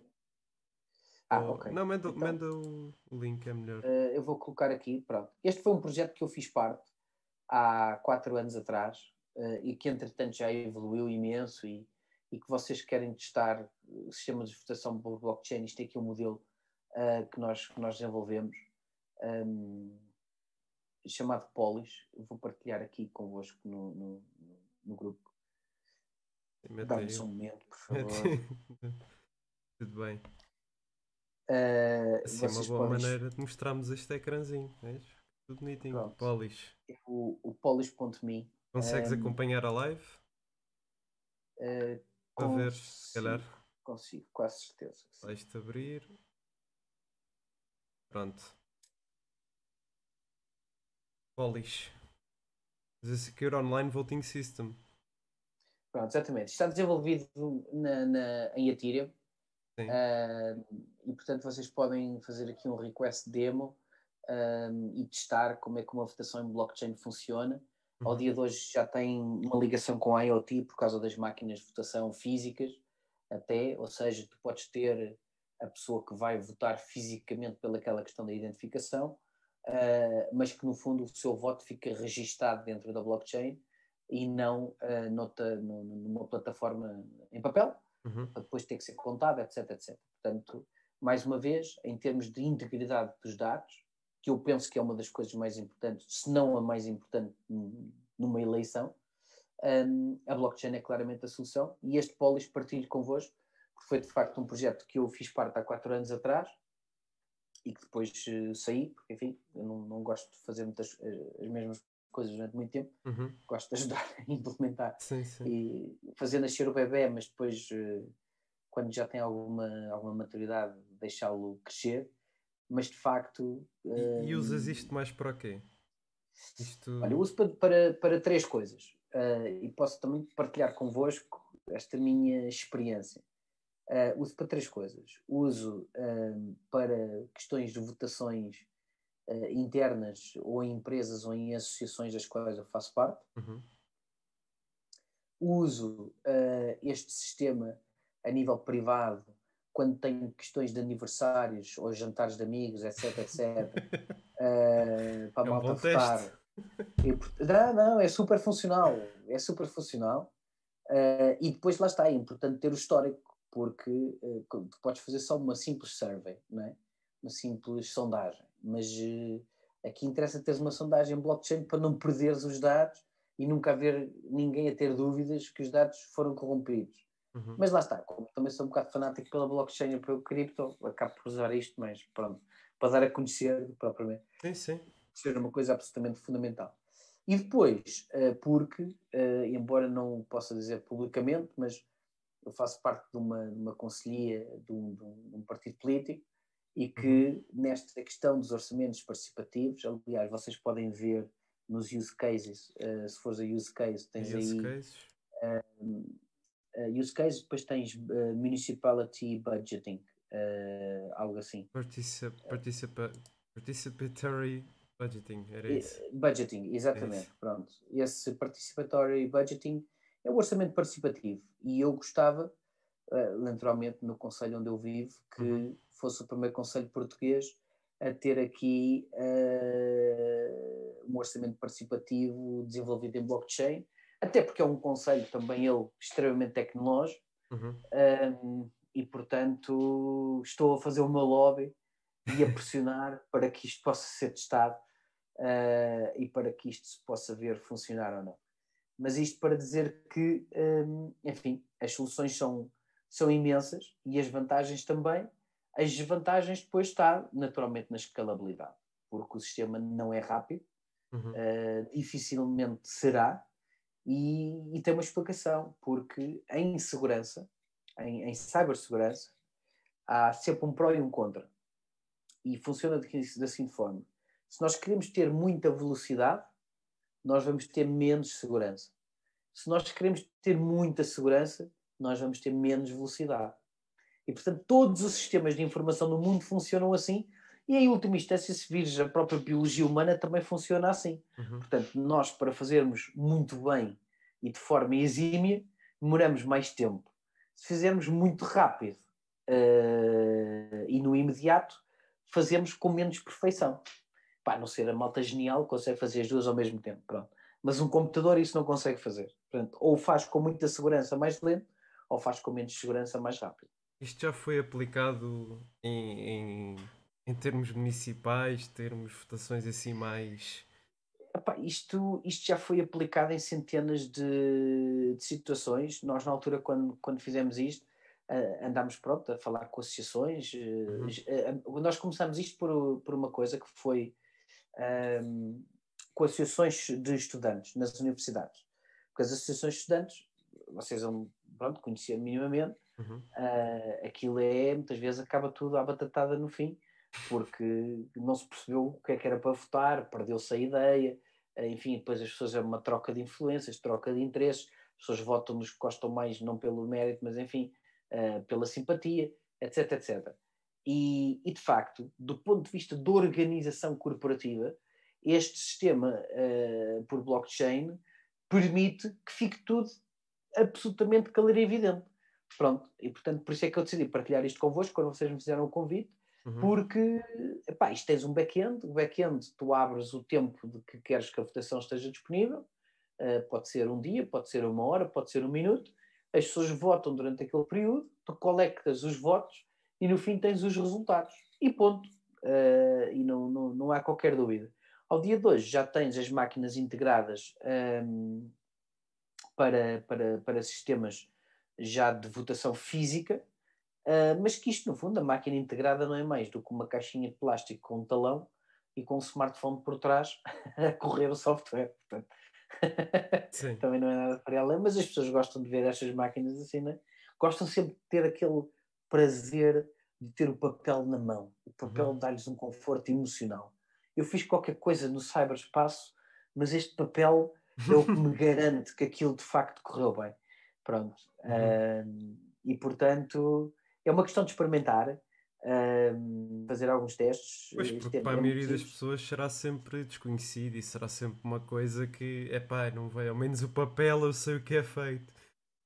Ah, oh, ok. Não, manda, então, manda o, link, é melhor. Uh, eu vou colocar aqui, pronto. Este foi um projeto que eu fiz parte há quatro anos atrás uh, e que entretanto já evoluiu imenso e, e que vocês querem testar o sistema de votação por blockchain, isto é aqui um modelo uh, que, nós, que nós desenvolvemos, um, chamado Polis. Vou partilhar aqui convosco no, no, no grupo. Dá-me um momento, por favor. Tudo bem. Uh, assim é uma boa maneira de mostrarmos este ecrãzinho. É? Tudo bonitinho. Pronto. Polis. O, o polis.me. Consegues um, acompanhar a live? Uh, Para ver, se calhar. Consigo, quase certeza. Vais-te abrir. Pronto. Polish. The Secure Online Voting System. Pronto, exatamente. Está desenvolvido na, na em Ethereum. Uh, e portanto vocês podem fazer aqui um request demo e testar como é que uma votação em blockchain funciona. Uhum. Ao dia de hoje já tem uma ligação com a IoT por causa das máquinas de votação físicas, até, ou seja, tu podes ter a pessoa que vai votar fisicamente pelaquela questão da identificação, uh, mas que no fundo o seu voto fica registado dentro da blockchain e não uh, nota, numa plataforma em papel. uhum. para depois ter que ser contado, etc, etc. Portanto, mais uma vez, em termos de integridade dos dados, que eu penso que é uma das coisas mais importantes, se não a mais importante numa eleição, um, a blockchain é claramente a solução e este Polis partilho convosco, porque foi de facto um projeto que eu fiz parte há quatro anos atrás e que depois uh, saí, porque enfim, eu não, não gosto de fazer muitas uh, as mesmas coisas durante muito tempo, uhum. gosto de ajudar a implementar sim, sim. e fazer nascer o bebê, mas depois uh, quando já tem alguma, alguma maturidade deixá-lo crescer, mas de facto... E, e usas isto mais para quê? Isto... Olha, eu uso para, para, para três coisas uh, e posso também partilhar convosco esta minha experiência. Uh, uso para três coisas. Uso uh, para questões de votações internas ou em empresas ou em associações das quais eu faço parte. Uhum. Uso este sistema a nível privado quando tenho questões de aniversários ou jantares de amigos, etc, etc, uh, para é um malta votar. E, não, não, é super funcional, é super funcional. Uh, e depois lá está, é importante ter o histórico, porque uh, podes fazer só uma simples survey, não é? uma simples sondagem, mas uh, aqui interessa teres uma sondagem blockchain para não perderes os dados e nunca haver ninguém a ter dúvidas que os dados foram corrompidos. Uhum. Mas lá está, como também sou um bocado fanático pela blockchain e pelo cripto, acabo por usar isto, mas pronto, para dar a conhecer propriamente. Sim, sim ser uma coisa absolutamente fundamental. E depois, uh, porque, embora não possa dizer publicamente, mas eu faço parte de uma, uma conselhia de um, de um, partido político e que uhum. nesta questão dos orçamentos participativos, aliás, vocês podem ver nos use cases, uh, se fores a use case, tens use aí use case, depois tens municipality budgeting, algo assim. Participa, participa, participatory Budgeting, era isso. Budgeting, exatamente. É Pronto. Esse participatory budgeting é o orçamento participativo. E eu gostava, uh, naturalmente, no conselho onde eu vivo, que uhum. fosse o primeiro conselho português a ter aqui uh, um orçamento participativo desenvolvido em blockchain, até porque é um conselho também ele extremamente tecnológico. Uhum. Um, e portanto estou a fazer o meu lobby e a pressionar para que isto possa ser testado uh, e para que isto se possa ver funcionar ou não. Mas isto para dizer que, um, enfim, as soluções são, são imensas e as vantagens também. As desvantagens depois está naturalmente na escalabilidade, porque o sistema não é rápido, uhum. uh, dificilmente será, e, e, tem uma explicação, porque em segurança, em, em cibersegurança, há sempre um pró e um contra. E funciona da seguinte forma: se nós queremos ter muita velocidade, nós vamos ter menos segurança. Se nós queremos ter muita segurança, nós vamos ter menos velocidade. E, portanto, todos os sistemas de informação no mundo funcionam assim. E, em última instância, se vires a própria biologia humana, também funciona assim. Uhum. Portanto, nós, para fazermos muito bem e de forma exímia, demoramos mais tempo. Se fizermos muito rápido uh, e no imediato, fazemos com menos perfeição pá, não ser a malta genial, consegue fazer as duas ao mesmo tempo, pronto. Mas um computador isso não consegue fazer. Portanto, ou faz com muita segurança mais lento, ou faz com menos segurança mais rápido. Isto já foi aplicado em, em, em termos municipais, termos votações assim mais. Epá, isto, isto já foi aplicado em centenas de, de situações. Nós, na altura, quando, quando fizemos isto, uh, andámos pronto, a falar com associações. Uh, uh, nós começamos isto por, por uma coisa que foi um, com associações de estudantes nas universidades. Porque as associações de estudantes, vocês vão pronto, conhecer minimamente, uhum. uh, aquilo é, muitas vezes acaba tudo à batatada no fim, porque não se percebeu o que é que era para votar, perdeu-se a ideia, uh, enfim, depois as pessoas é uma troca de influências, troca de interesses, as pessoas votam nos que gostam mais, não pelo mérito, mas enfim, uh, pela simpatia, etc, etc. E, e, de facto, do ponto de vista da organização corporativa, este sistema uh, por blockchain permite que fique tudo absolutamente claro e evidente. Pronto, e portanto, por isso é que eu decidi partilhar isto convosco quando vocês me fizeram o convite, uhum. porque epá, isto tens um back-end, o back-end tu abres o tempo de que queres que a votação esteja disponível, uh, pode ser um dia, pode ser uma hora, pode ser um minuto, as pessoas votam durante aquele período, tu colectas os votos e no fim tens os resultados. E ponto. Uh, e não, não, não há qualquer dúvida. Ao dia de hoje já tens as máquinas integradas um, para, para, para sistemas já de votação física, uh, mas que isto, no fundo, a máquina integrada não é mais do que uma caixinha de plástico com um talão e com um smartphone por trás a correr o software. Portanto, também não é nada para ela, mas as pessoas gostam de ver estas máquinas assim, não é? Gostam sempre de ter aquele prazer de ter o papel na mão. O papel uhum. dá-lhes um conforto emocional. Eu fiz qualquer coisa no cyberspaço, mas este papel é o que me garante que aquilo de facto correu bem. Pronto. Uhum. Uh, e portanto, é uma questão de experimentar, uh, fazer alguns testes. Pois, porque para a maioria das pessoas será sempre desconhecido e será sempre uma coisa que, é pá, não vai, ao menos o papel eu sei o que é feito.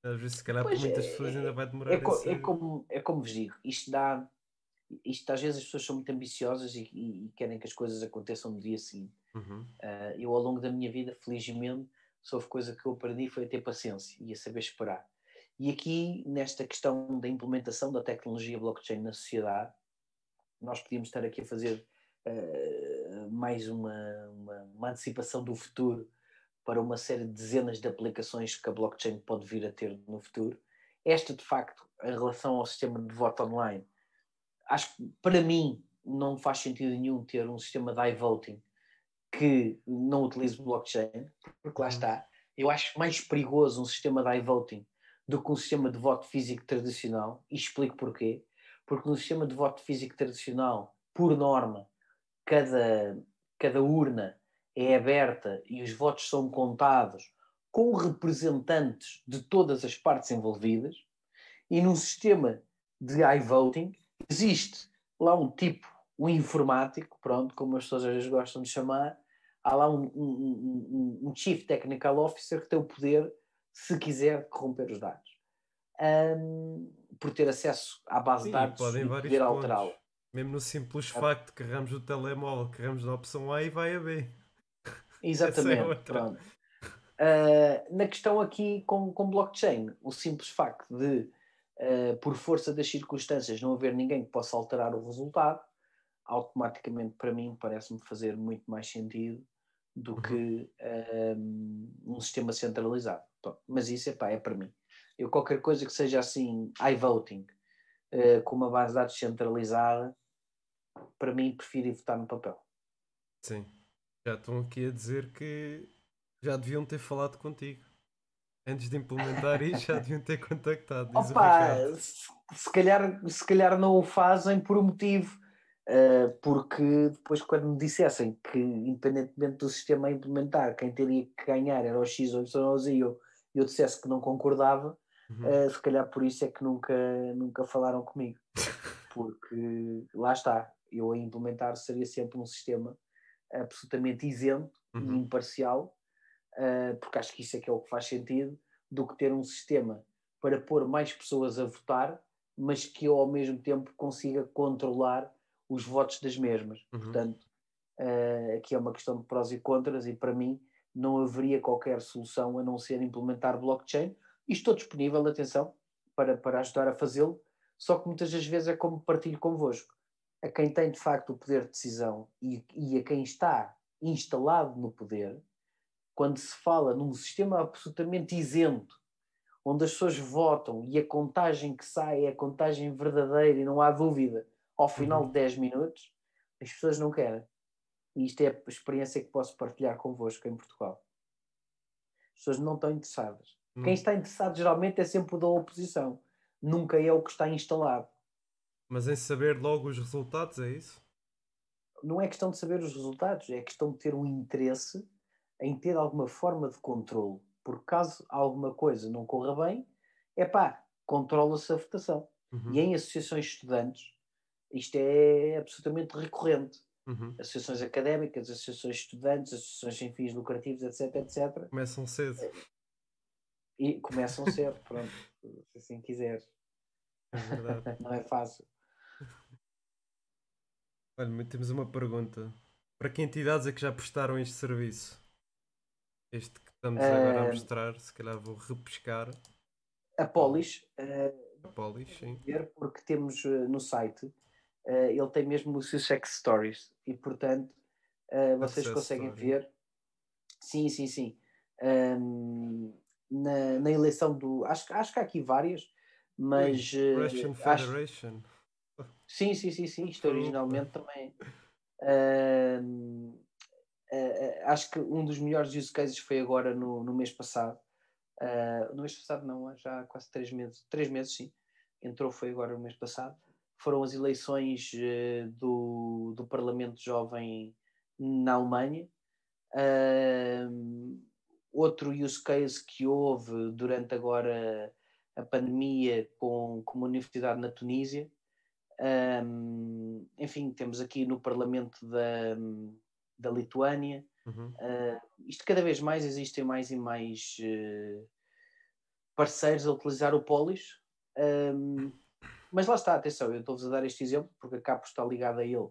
Às vezes, se calhar, pois para muitas é, pessoas ainda vai demorar é, co é, como, é como vos digo, isto dá. Isto às vezes as pessoas são muito ambiciosas e, e, e querem que as coisas aconteçam no dia seguinte. Uhum. Uh, eu, ao longo da minha vida, felizmente, só houve coisa que eu aprendi foi a ter paciência e a saber esperar. E aqui, nesta questão da implementação da tecnologia blockchain na sociedade, nós podíamos estar aqui a fazer uh, mais uma, uma, uma antecipação do futuro para uma série de dezenas de aplicações que a blockchain pode vir a ter no futuro. Esta, de facto, em relação ao sistema de voto online, acho que para mim não faz sentido nenhum ter um sistema de iVoting que não utilize blockchain, porque lá uhum. está. Eu acho mais perigoso um sistema de iVoting do que um sistema de voto físico tradicional, e explico porquê. Porque no sistema de voto físico tradicional, por norma, cada, cada urna é aberta e os votos são contados com representantes de todas as partes envolvidas, e num sistema de iVoting existe lá um tipo, um informático, pronto, como as pessoas às vezes gostam de chamar, há lá um, um, um, um Chief Technical Officer que tem o poder, se quiser, corromper os dados. Por ter acesso à base Sim, de dados e poder alterá-lo. Mesmo no simples ah. facto de carregamos o telemóvel, carregamos na opção A e vai a B. Exatamente. É pronto. Uh, na questão aqui com, com blockchain, o simples facto de, uh, por força das circunstâncias, não haver ninguém que possa alterar o resultado, automaticamente para mim parece-me fazer muito mais sentido do uhum. que um, um, sistema centralizado. mas isso epá, é para mim. Eu qualquer coisa que seja assim, iVoting, uh, com uma base de dados centralizada, para mim prefiro votar no papel. Sim. Já estão aqui a dizer que já deviam ter falado contigo. Antes de implementar isto, já deviam ter contactado. Opa, se, calhar, se calhar não o fazem por um motivo Uh, porque depois quando me dissessem que independentemente do sistema a implementar quem teria que ganhar era o X ou Y ou Z e eu, eu dissesse que não concordava uhum. uh, se calhar por isso é que nunca, nunca falaram comigo porque lá está eu a implementar seria sempre um sistema absolutamente isento uhum. e imparcial uh, porque acho que isso é que é o que faz sentido do que ter um sistema para pôr mais pessoas a votar mas que eu ao mesmo tempo consiga controlar os votos das mesmas. Uhum. Portanto, uh, aqui é uma questão de prós e contras, e para mim não haveria qualquer solução a não ser implementar blockchain. E estou disponível, atenção, para, para ajudar a fazê-lo, só que muitas das vezes é como partilho convosco. A quem tem de facto o poder de decisão e, e a quem está instalado no poder, quando se fala num sistema absolutamente isento, onde as pessoas votam e a contagem que sai é a contagem verdadeira e não há dúvida ao final uhum. de 10 minutos, as pessoas não querem. E isto é a experiência que posso partilhar convosco em Portugal. As pessoas não estão interessadas. Quem está interessado geralmente é sempre o da oposição, nunca é o que está instalado. Mas em saber logo os resultados, é isso? Não é questão de saber os resultados, é questão de ter um interesse em ter alguma forma de controle. Porque caso alguma coisa não corra bem, é pá, controla-se a votação. Uhum. E em associações de estudantes, isto é absolutamente recorrente. Uhum. Associações académicas, associações de estudantes, associações sem fins lucrativos, etc, etc. Começam cedo. E começam cedo, pronto, se assim quiser. É Não é fácil. Olha, temos uma pergunta. Para que entidades é que já prestaram este serviço? Este que estamos agora a mostrar, se calhar vou repescar. A Polis. a Polis, sim. Porque temos no site, ele tem mesmo o Sussex Stories e, portanto, vocês conseguem story. ver. Sim, sim, sim. Um, na, na eleição do. Acho, acho que há aqui várias, mas. Russian Federation. Acho, sim, sim, sim, sim. Isto originalmente também. Uh, uh, acho que um dos melhores use cases foi agora no, no mês passado. Uh, no mês passado, não, já há quase três meses. Três meses, sim. Entrou, foi agora no mês passado. Foram as eleições do, do Parlamento Jovem na Alemanha. Outro use case que houve durante agora a pandemia com, com uma universidade na Tunísia. Um, enfim, temos aqui no Parlamento da, da Lituânia. Uhum. Uh, isto cada vez mais existem mais e mais uh, parceiros a utilizar o Polis. Um, mas lá está, atenção, eu estou-vos a dar este exemplo porque a Capo está ligada a ele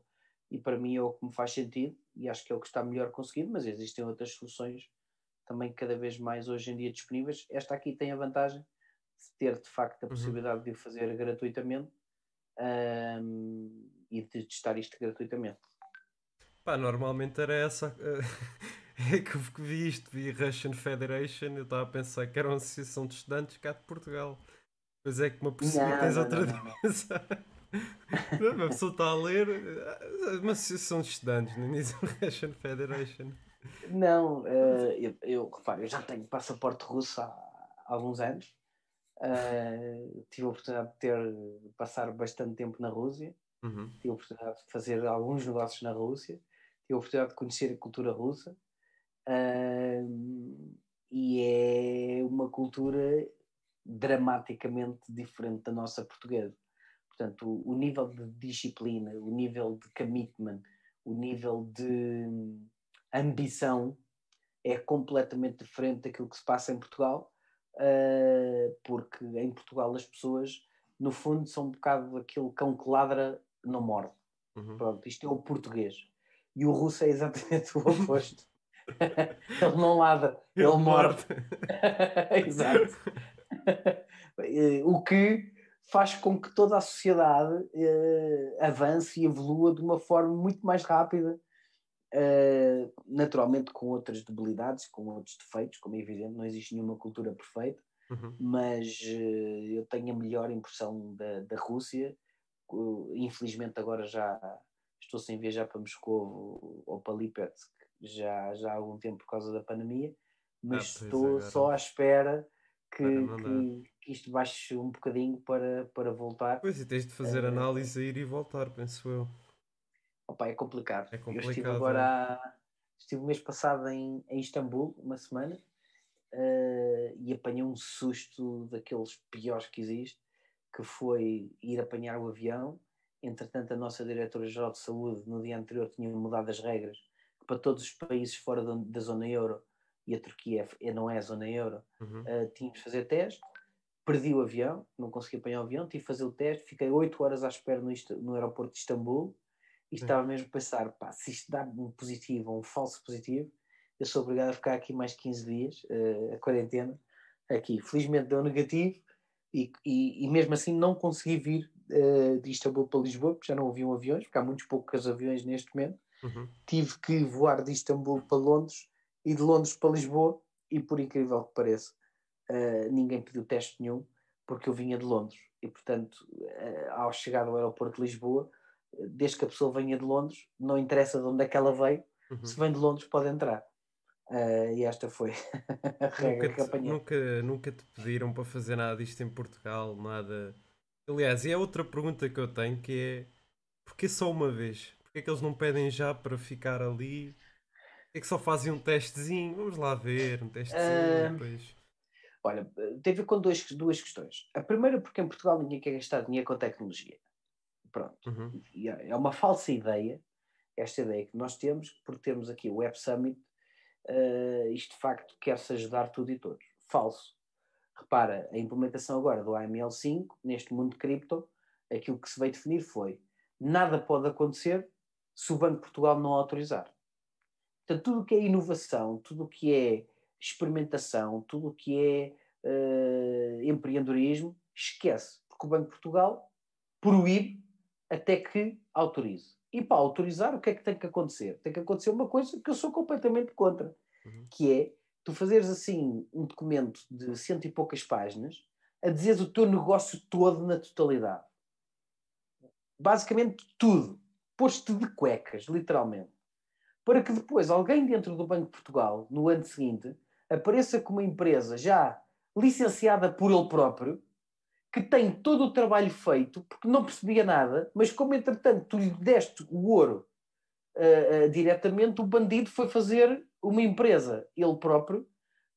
e para mim é o que me faz sentido e acho que é o que está melhor conseguido, mas existem outras soluções também cada vez mais hoje em dia disponíveis. Esta aqui tem a vantagem de ter de facto a uhum. possibilidade de o fazer gratuitamente um, e de testar isto gratuitamente. Pá, normalmente era essa. é que eu vi isto, vi Russian Federation, eu estava a pensar que era uma associação de estudantes cá de Portugal. Pois é que uma pessoa tens outra dimensão. Uma pessoa está a ler é uma associação de estudantes, não diz Russian Federation. Não, uh, eu, eu, repare, eu já tenho passaporte russo há, há alguns anos. Uh, tive a oportunidade de ter passar bastante tempo na Rússia. Uhum. Tive a oportunidade de fazer alguns negócios na Rússia. Tive a oportunidade de conhecer a cultura russa. Uh, e é uma cultura dramaticamente diferente da nossa portuguesa. Portanto, o, o nível de disciplina, o nível de commitment, o nível de ambição é completamente diferente daquilo que se passa em Portugal, uh, porque em Portugal as pessoas, no fundo, são um bocado aquele cão que ladra não morde. Uhum. Pronto, isto é o português. E o russo é exatamente o oposto. ele não ladra, ele, ele morde. Exato. o que faz com que toda a sociedade uh, avance e evolua de uma forma muito mais rápida Uh, naturalmente com outras debilidades, com outros defeitos, como é evidente, não existe nenhuma cultura perfeita, uhum. mas uh, eu tenho a melhor impressão da, da Rússia. Uh, infelizmente agora já estou sem viajar para Moscou ou para Lipetsk já, já há algum tempo por causa da pandemia, mas ah, estou é, só à espera que, que, que, isto baixe um bocadinho para, para voltar. Pois e tens de fazer análise a ir e voltar, penso eu. Opa, é complicado. É complicado. Eu estive agora, é. estive o mês passado em, em Istambul, uma semana, uh, e apanhei um susto daqueles piores que existe, que foi ir apanhar o avião. Entretanto, a nossa diretora-geral de saúde, no dia anterior, tinha mudado as regras que para todos os países fora da, da zona euro, e a Turquia é, não é a zona euro, uhum. uh, tínhamos de fazer teste. Perdi o avião, não consegui apanhar o avião, tive de fazer o teste, fiquei 8 horas à espera no, no aeroporto de Istambul e estava mesmo a pensar, pá, se isto dá um positivo ou um falso positivo, eu sou obrigado a ficar aqui mais 15 dias, uh, a quarentena, aqui. Felizmente deu negativo e, e, e mesmo assim não consegui vir uh, de Istambul para Lisboa, porque já não haviam aviões, porque há muitos poucos aviões neste momento. Uhum. Tive que voar de Istambul para Londres e de Londres para Lisboa, e por incrível que pareça, uh, ninguém pediu teste nenhum, porque eu vinha de Londres. E portanto, ao chegar ao aeroporto de Lisboa, desde que a pessoa venha de Londres, não interessa de onde é que ela veio, uhum. se vem de Londres pode entrar. Uh, e esta foi a regra nunca te, que Nunca, nunca te pediram para fazer nada disto em Portugal, nada. Aliás, e é outra pergunta que eu tenho que é porquê só uma vez? Porquê é que eles não pedem já para ficar ali? Porquê é que só fazem um testezinho? Vamos lá ver, um testezinho uh... depois. Olha, tem a ver com dois, duas questões. A primeira, porque em Portugal ninguém quer gastar dinheiro com tecnologia. Pronto. Uhum. É, é uma falsa ideia, esta ideia que nós temos, por termos aqui o Web Summit, uh, isto de facto quer-se ajudar tudo e todos. Falso. Repara, a implementação agora do AML5, neste mundo de cripto, aquilo que se veio definir foi nada pode acontecer se o Banco de Portugal não autorizar. Portanto, tudo o que é inovação, tudo o que é experimentação, tudo o que é uh, empreendedorismo, esquece, porque o Banco de Portugal proíbe até que autorize. E para autorizar, o que é que tem que acontecer? Tem que acontecer uma coisa que eu sou completamente contra, uhum. que é tu fazeres assim um documento de cento e poucas páginas a dizer o teu negócio todo na totalidade. Basicamente tudo. Posto de cuecas, literalmente. Para que depois alguém dentro do Banco de Portugal, no ano seguinte, apareça com uma empresa já licenciada por ele próprio, que tem todo o trabalho feito, porque não percebia nada, mas como entretanto tu lhe deste o ouro uh, uh, diretamente, o bandido foi fazer uma empresa, ele próprio,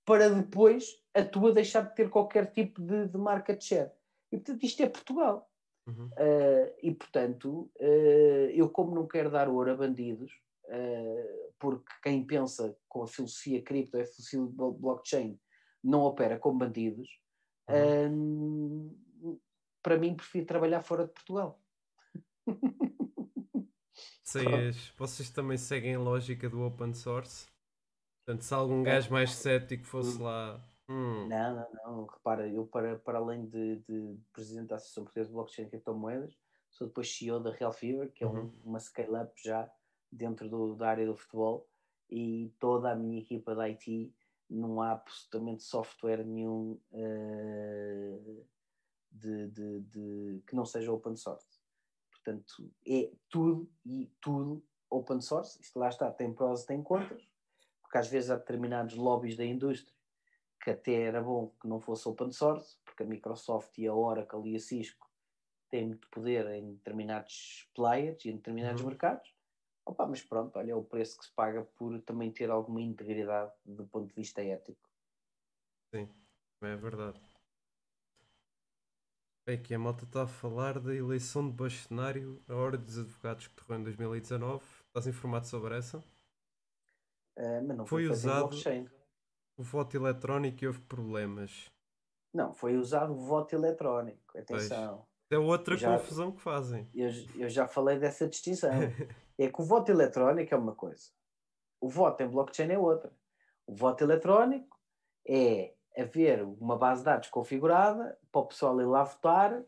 para depois a tua deixar de ter qualquer tipo de, de market share. E portanto isto é Portugal. Uhum. Uh, e portanto, eu como não quero dar ouro a bandidos, porque quem pensa com a filosofia cripto, a filosofia blockchain, não opera com bandidos, uhum. Para mim prefiro trabalhar fora de Portugal. Vocês, vocês também seguem a lógica do open source? Portanto, se algum gajo mais cético fosse lá. Hum. Não, não, não. Repara, eu, para, para além de, de presidente da Associação Portuguesa de Blockchain e Criptomoedas, sou depois CEO da Real Fever, que é um, uhum. uma scale-up já dentro do, da área do futebol, e toda a minha equipa da IT não há absolutamente software nenhum uh, de, de, de, que não seja open source. Portanto, é tudo e tudo open source. Isto lá está, tem prós e tem contras, porque às vezes há determinados lobbies da indústria que até era bom que não fosse open source, porque a Microsoft e a Oracle e a Cisco têm muito poder em determinados players e em determinados uhum. mercados. Opa, mas pronto, olha, é o preço que se paga por também ter alguma integridade do ponto de vista ético. Sim, é verdade. É que a malta está a falar da eleição de bastonário a hora dos advogados que terrou em 2019. Estás informado sobre essa? Uh, mas não foi, foi usado o voto eletrónico e houve problemas. Não, foi usado o voto eletrónico. Atenção. Pois. É outra já, confusão que fazem. Eu, eu já falei dessa distinção. é que o voto eletrónico é uma coisa, o voto em blockchain é outra. O voto eletrónico é haver uma base de dados configurada para o pessoal ir lá votar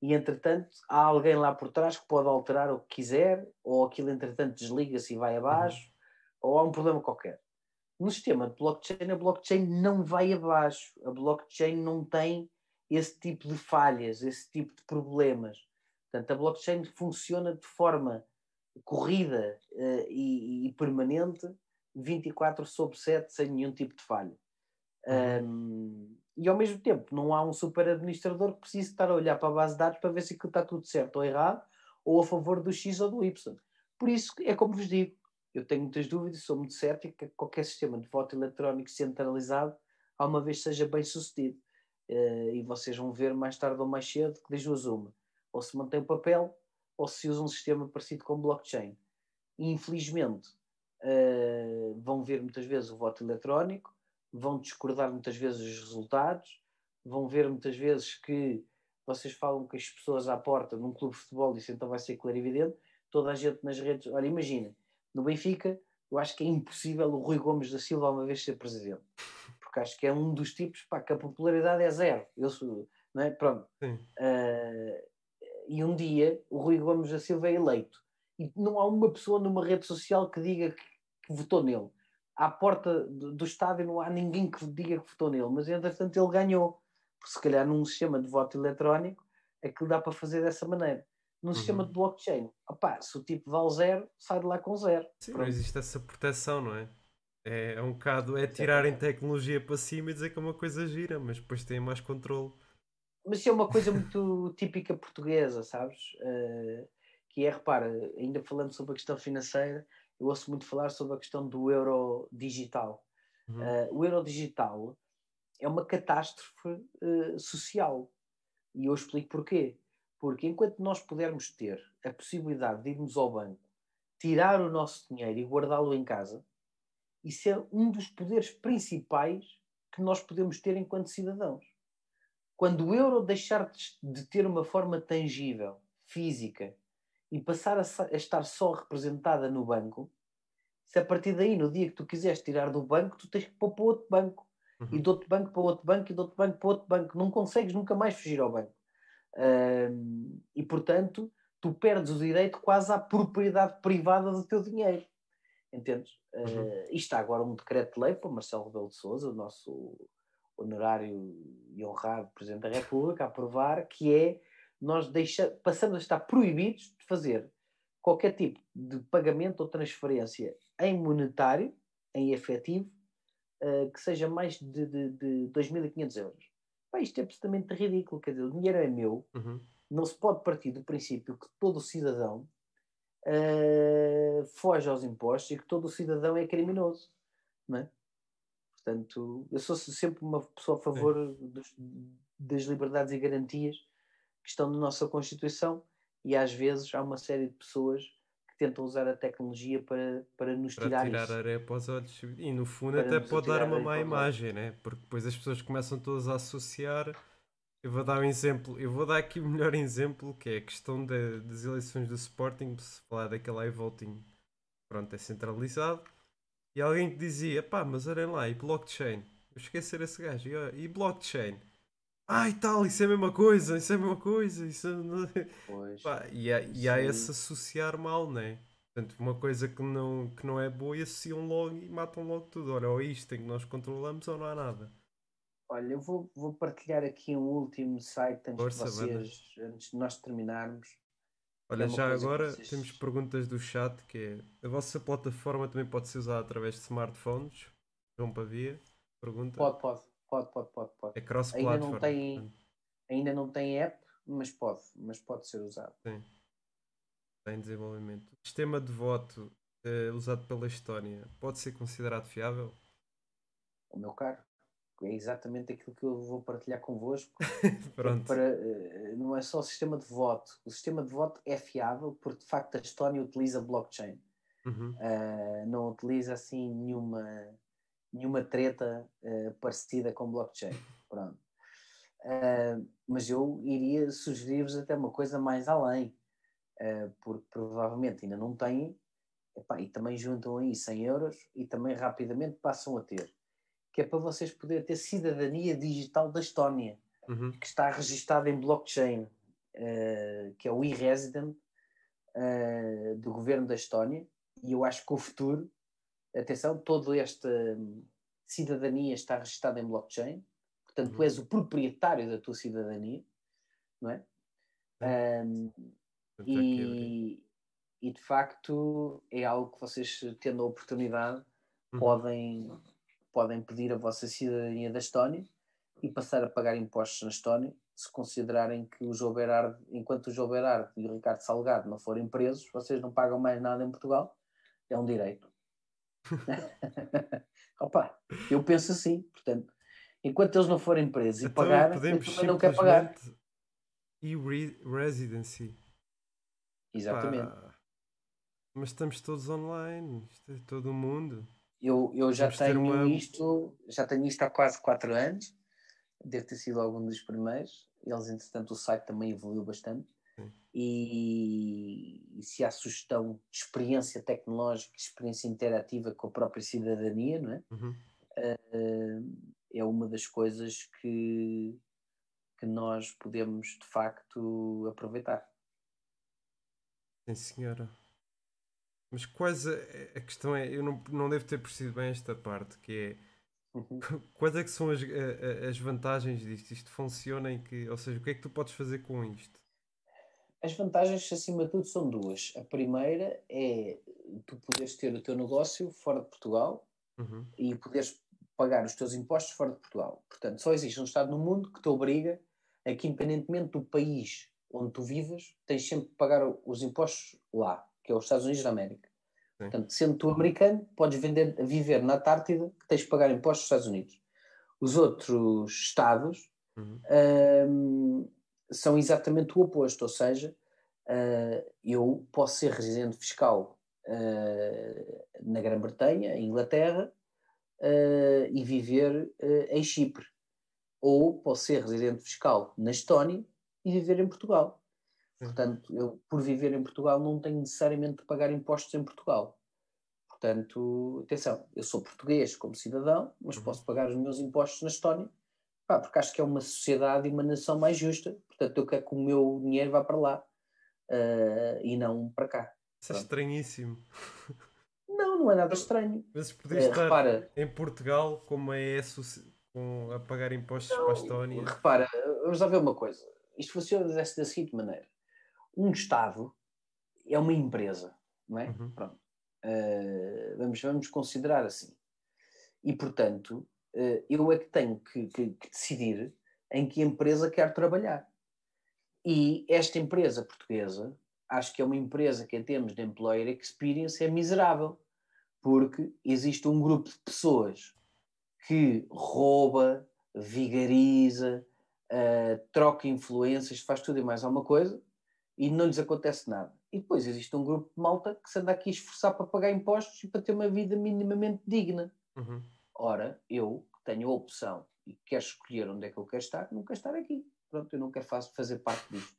e, entretanto, há alguém lá por trás que pode alterar o que quiser, ou aquilo, entretanto, desliga-se e vai abaixo, uhum. ou há um problema qualquer. No sistema de blockchain, a blockchain não vai abaixo. A blockchain não tem esse tipo de falhas, esse tipo de problemas. Portanto, a blockchain funciona de forma corrida uh, e, e, permanente 24 sobre 7 sem nenhum tipo de falha. Uhum. Um, e ao mesmo tempo não há um super administrador que precise estar a olhar para a base de dados para ver se aquilo está tudo certo ou errado ou a favor do X ou do Y. Por isso é como vos digo, eu tenho muitas dúvidas, sou muito cético que qualquer sistema de voto eletrónico centralizado alguma vez seja bem sucedido. Uh, e vocês vão ver mais tarde ou mais cedo que das duas uma. Ou se mantém o papel, ou se usa um sistema parecido com blockchain. E, infelizmente, uh, vão ver muitas vezes o voto eletrónico, vão discordar muitas vezes os resultados, vão ver muitas vezes que vocês falam que as pessoas à porta num clube de futebol, isso então vai ser clarividente, toda a gente nas redes. Olha, imagina, no Benfica, eu acho que é impossível o Rui Gomes da Silva uma vez ser presidente porque acho que é um dos tipos pá, que a popularidade é zero. Eu sou, não é? Pronto. Uh, e um dia o Rui Gomes da Silva é eleito e não há uma pessoa numa rede social que diga que, que votou nele. À porta do, estádio não há ninguém que diga que votou nele, mas entretanto ele ganhou. Porque se calhar num sistema de voto eletrónico aquilo dá para fazer dessa maneira. Num uhum. sistema de blockchain, opá, se o tipo vale zero, sai de lá com zero. Sim, Pronto. não existe essa proteção, não é? É, é um bocado é tirarem tecnologia para cima e dizer que é uma coisa gira, mas depois têm mais controle. Mas isso é uma coisa muito típica portuguesa, sabes? Uh, que é, repara, ainda falando sobre a questão financeira, eu ouço muito falar sobre a questão do euro digital. Uhum. Uh, o euro digital é uma catástrofe uh, social. E eu explico porquê. Porque enquanto nós pudermos ter a possibilidade de irmos ao banco, tirar o nosso dinheiro e guardá-lo em casa, isso é um dos poderes principais que nós podemos ter enquanto cidadãos. Quando o euro deixar de ter uma forma tangível, física, e passar a, estar só representada no banco, se a partir daí, no dia que tu quiseres tirar do banco, tu tens que pôr para outro banco. uhum. e de outro banco para outro banco e de outro banco para outro banco. Não consegues nunca mais fugir ao banco. Uh, e portanto, tu perdes o direito quase à propriedade privada do teu dinheiro. Entendes? Uhum. Uh, e está agora um decreto de lei para Marcelo Rebelo de Souza, o nosso honorário e honrado Presidente da República, a aprovar que é nós deixa, passamos a estar proibidos de fazer qualquer tipo de pagamento ou transferência em monetário, em efetivo, uh, que seja mais de, de, de 2.500 euros. Pá, isto é absolutamente ridículo. Quer dizer, o dinheiro é meu. Uhum. Não se pode partir do princípio que todo cidadão uh, foge aos impostos e que todo cidadão é criminoso. Não é? Portanto, eu sou sempre uma pessoa a favor dos, das liberdades e garantias que estão na nossa Constituição e às vezes há uma série de pessoas que tentam usar a tecnologia para, para nos para tirar, tirar isso. areia para os olhos e no fundo para até pode dar uma má imagem, né? porque depois as pessoas começam todas a associar. Eu vou dar um exemplo, eu vou dar aqui o melhor exemplo que é a questão de, das eleições do Sporting, se falar daquele iVoting, pronto, é centralizado. E alguém que dizia, pá, mas olhem lá, e blockchain? Eu esqueci esse gajo, e, e blockchain? Ai ah, tal, isso é a mesma coisa, isso é a mesma coisa, isso é... Pois, Pá, e, há, e há esse associar mal, né? Portanto, uma coisa que não, que não é boa e associam logo e matam logo tudo. Olha, ou isto em que nós controlamos ou não há nada. Olha, eu vou, vou partilhar aqui um último site antes Força, de vocês, banda. antes de nós terminarmos. Olha, é já agora vocês... temos perguntas do chat que é a vossa plataforma também pode ser usada através de smartphones? João Pavia pergunta. Pode, pode. Pode, pode, pode, pode. É. Ainda não tem, ainda não tem app, mas pode, mas pode ser usado. Sim. Está em desenvolvimento. O sistema de voto uh, usado pela Estónia pode ser considerado fiável? O meu caro, é exatamente aquilo que eu vou partilhar convosco. Pronto. Para, uh, não é só o sistema de voto. O sistema de voto é fiável porque de facto a Estónia utiliza blockchain. Uhum. Uh, não utiliza assim nenhuma nenhuma treta uh, parecida com blockchain. Pronto. Uh, mas eu iria sugerir-vos até uma coisa mais além, uh, porque provavelmente ainda não têm, epá, e também juntam aí 100 euros e também rapidamente passam a ter, que é para vocês poderem ter cidadania digital da Estónia, uhum. que está registada em blockchain, que é o e-resident do governo da Estónia, e eu acho que o futuro atenção, toda esta hum, cidadania está registada em blockchain, portanto, uhum. tu és o proprietário da tua cidadania, não é? Um, e, e, de facto é algo que vocês, tendo a oportunidade, uhum. podem, podem pedir a vossa cidadania da Estónia e passar a pagar impostos na Estónia se considerarem que o João Berardo, enquanto o João Berardo e o Ricardo Salgado não forem presos, vocês não pagam mais nada em Portugal, é um direito. Opa, eu penso assim, portanto, enquanto eles não forem presos e então, pagar, eu também não quero pagar. E re residency. Exatamente. Pá. Mas estamos todos online, é todo o mundo. Eu, eu já tenho uma... isto, já tenho isto há quase 4 anos, deve ter sido algum dos primeiros. Eles, entretanto, o site também evoluiu bastante e, e, se há sugestão de experiência tecnológica, experiência interativa com a própria cidadania, não é? Uhum. Uh, é uma das coisas que, que nós podemos de facto aproveitar. Sim, senhora. Mas quais a, a questão é, eu não, não devo ter percebido bem esta parte, que é uhum. quais é que são as, as vantagens disto? Isto funciona em que, ou seja, o que é que tu podes fazer com isto? As vantagens, acima de tudo, são duas. A primeira é tu poderes ter o teu negócio fora de Portugal uhum. e poderes pagar os teus impostos fora de Portugal. Portanto, só existe um Estado no mundo que te obriga a que, independentemente do país onde tu vivas, tens sempre que pagar os impostos lá, que é os Estados Unidos da América. Sim. Portanto, sendo tu americano, podes vender, viver na Antártida, que tens que pagar impostos nos Estados Unidos. Os outros Estados uhum. um, são exatamente o oposto, ou seja, uh, eu posso ser residente fiscal uh, na Grã-Bretanha, Inglaterra, uh, e viver em Chipre. Ou posso ser residente fiscal na Estónia e viver em Portugal. Portanto, eu, por viver em Portugal, não tenho necessariamente de pagar impostos em Portugal. Portanto, atenção, eu sou português como cidadão, mas Uhum. posso pagar os meus impostos na Estónia, pá, porque acho que é uma sociedade e uma nação mais justa. Portanto, eu quero que o meu dinheiro vá para lá eh, e não para cá. Isso é estranhíssimo. Não, não é nada estranho. Mas podias Eh, estar repara, em Portugal como é com, a pagar impostos para a Estónia. repara, vamos lá ver uma coisa. Isto funciona dessa, da seguinte maneira. Um Estado é uma empresa, não é? Uhum. Pronto. Eh, vamos, vamos considerar assim. E, portanto, eu é que tenho que, que- que decidir em que empresa quero trabalhar. E esta empresa portuguesa, acho que é uma empresa que, em termos de employer experience, é miserável. Porque existe um grupo de pessoas que rouba, vigariza, eh, troca influências, faz tudo e mais alguma coisa e não lhes acontece nada. E depois existe um grupo de malta que se anda aqui a esforçar para pagar impostos e para ter uma vida minimamente digna. Uhum. Ora, eu tenho a opção e quero escolher onde é que eu quero estar, não quero estar aqui. Pronto, eu não quero faz- fazer parte disto.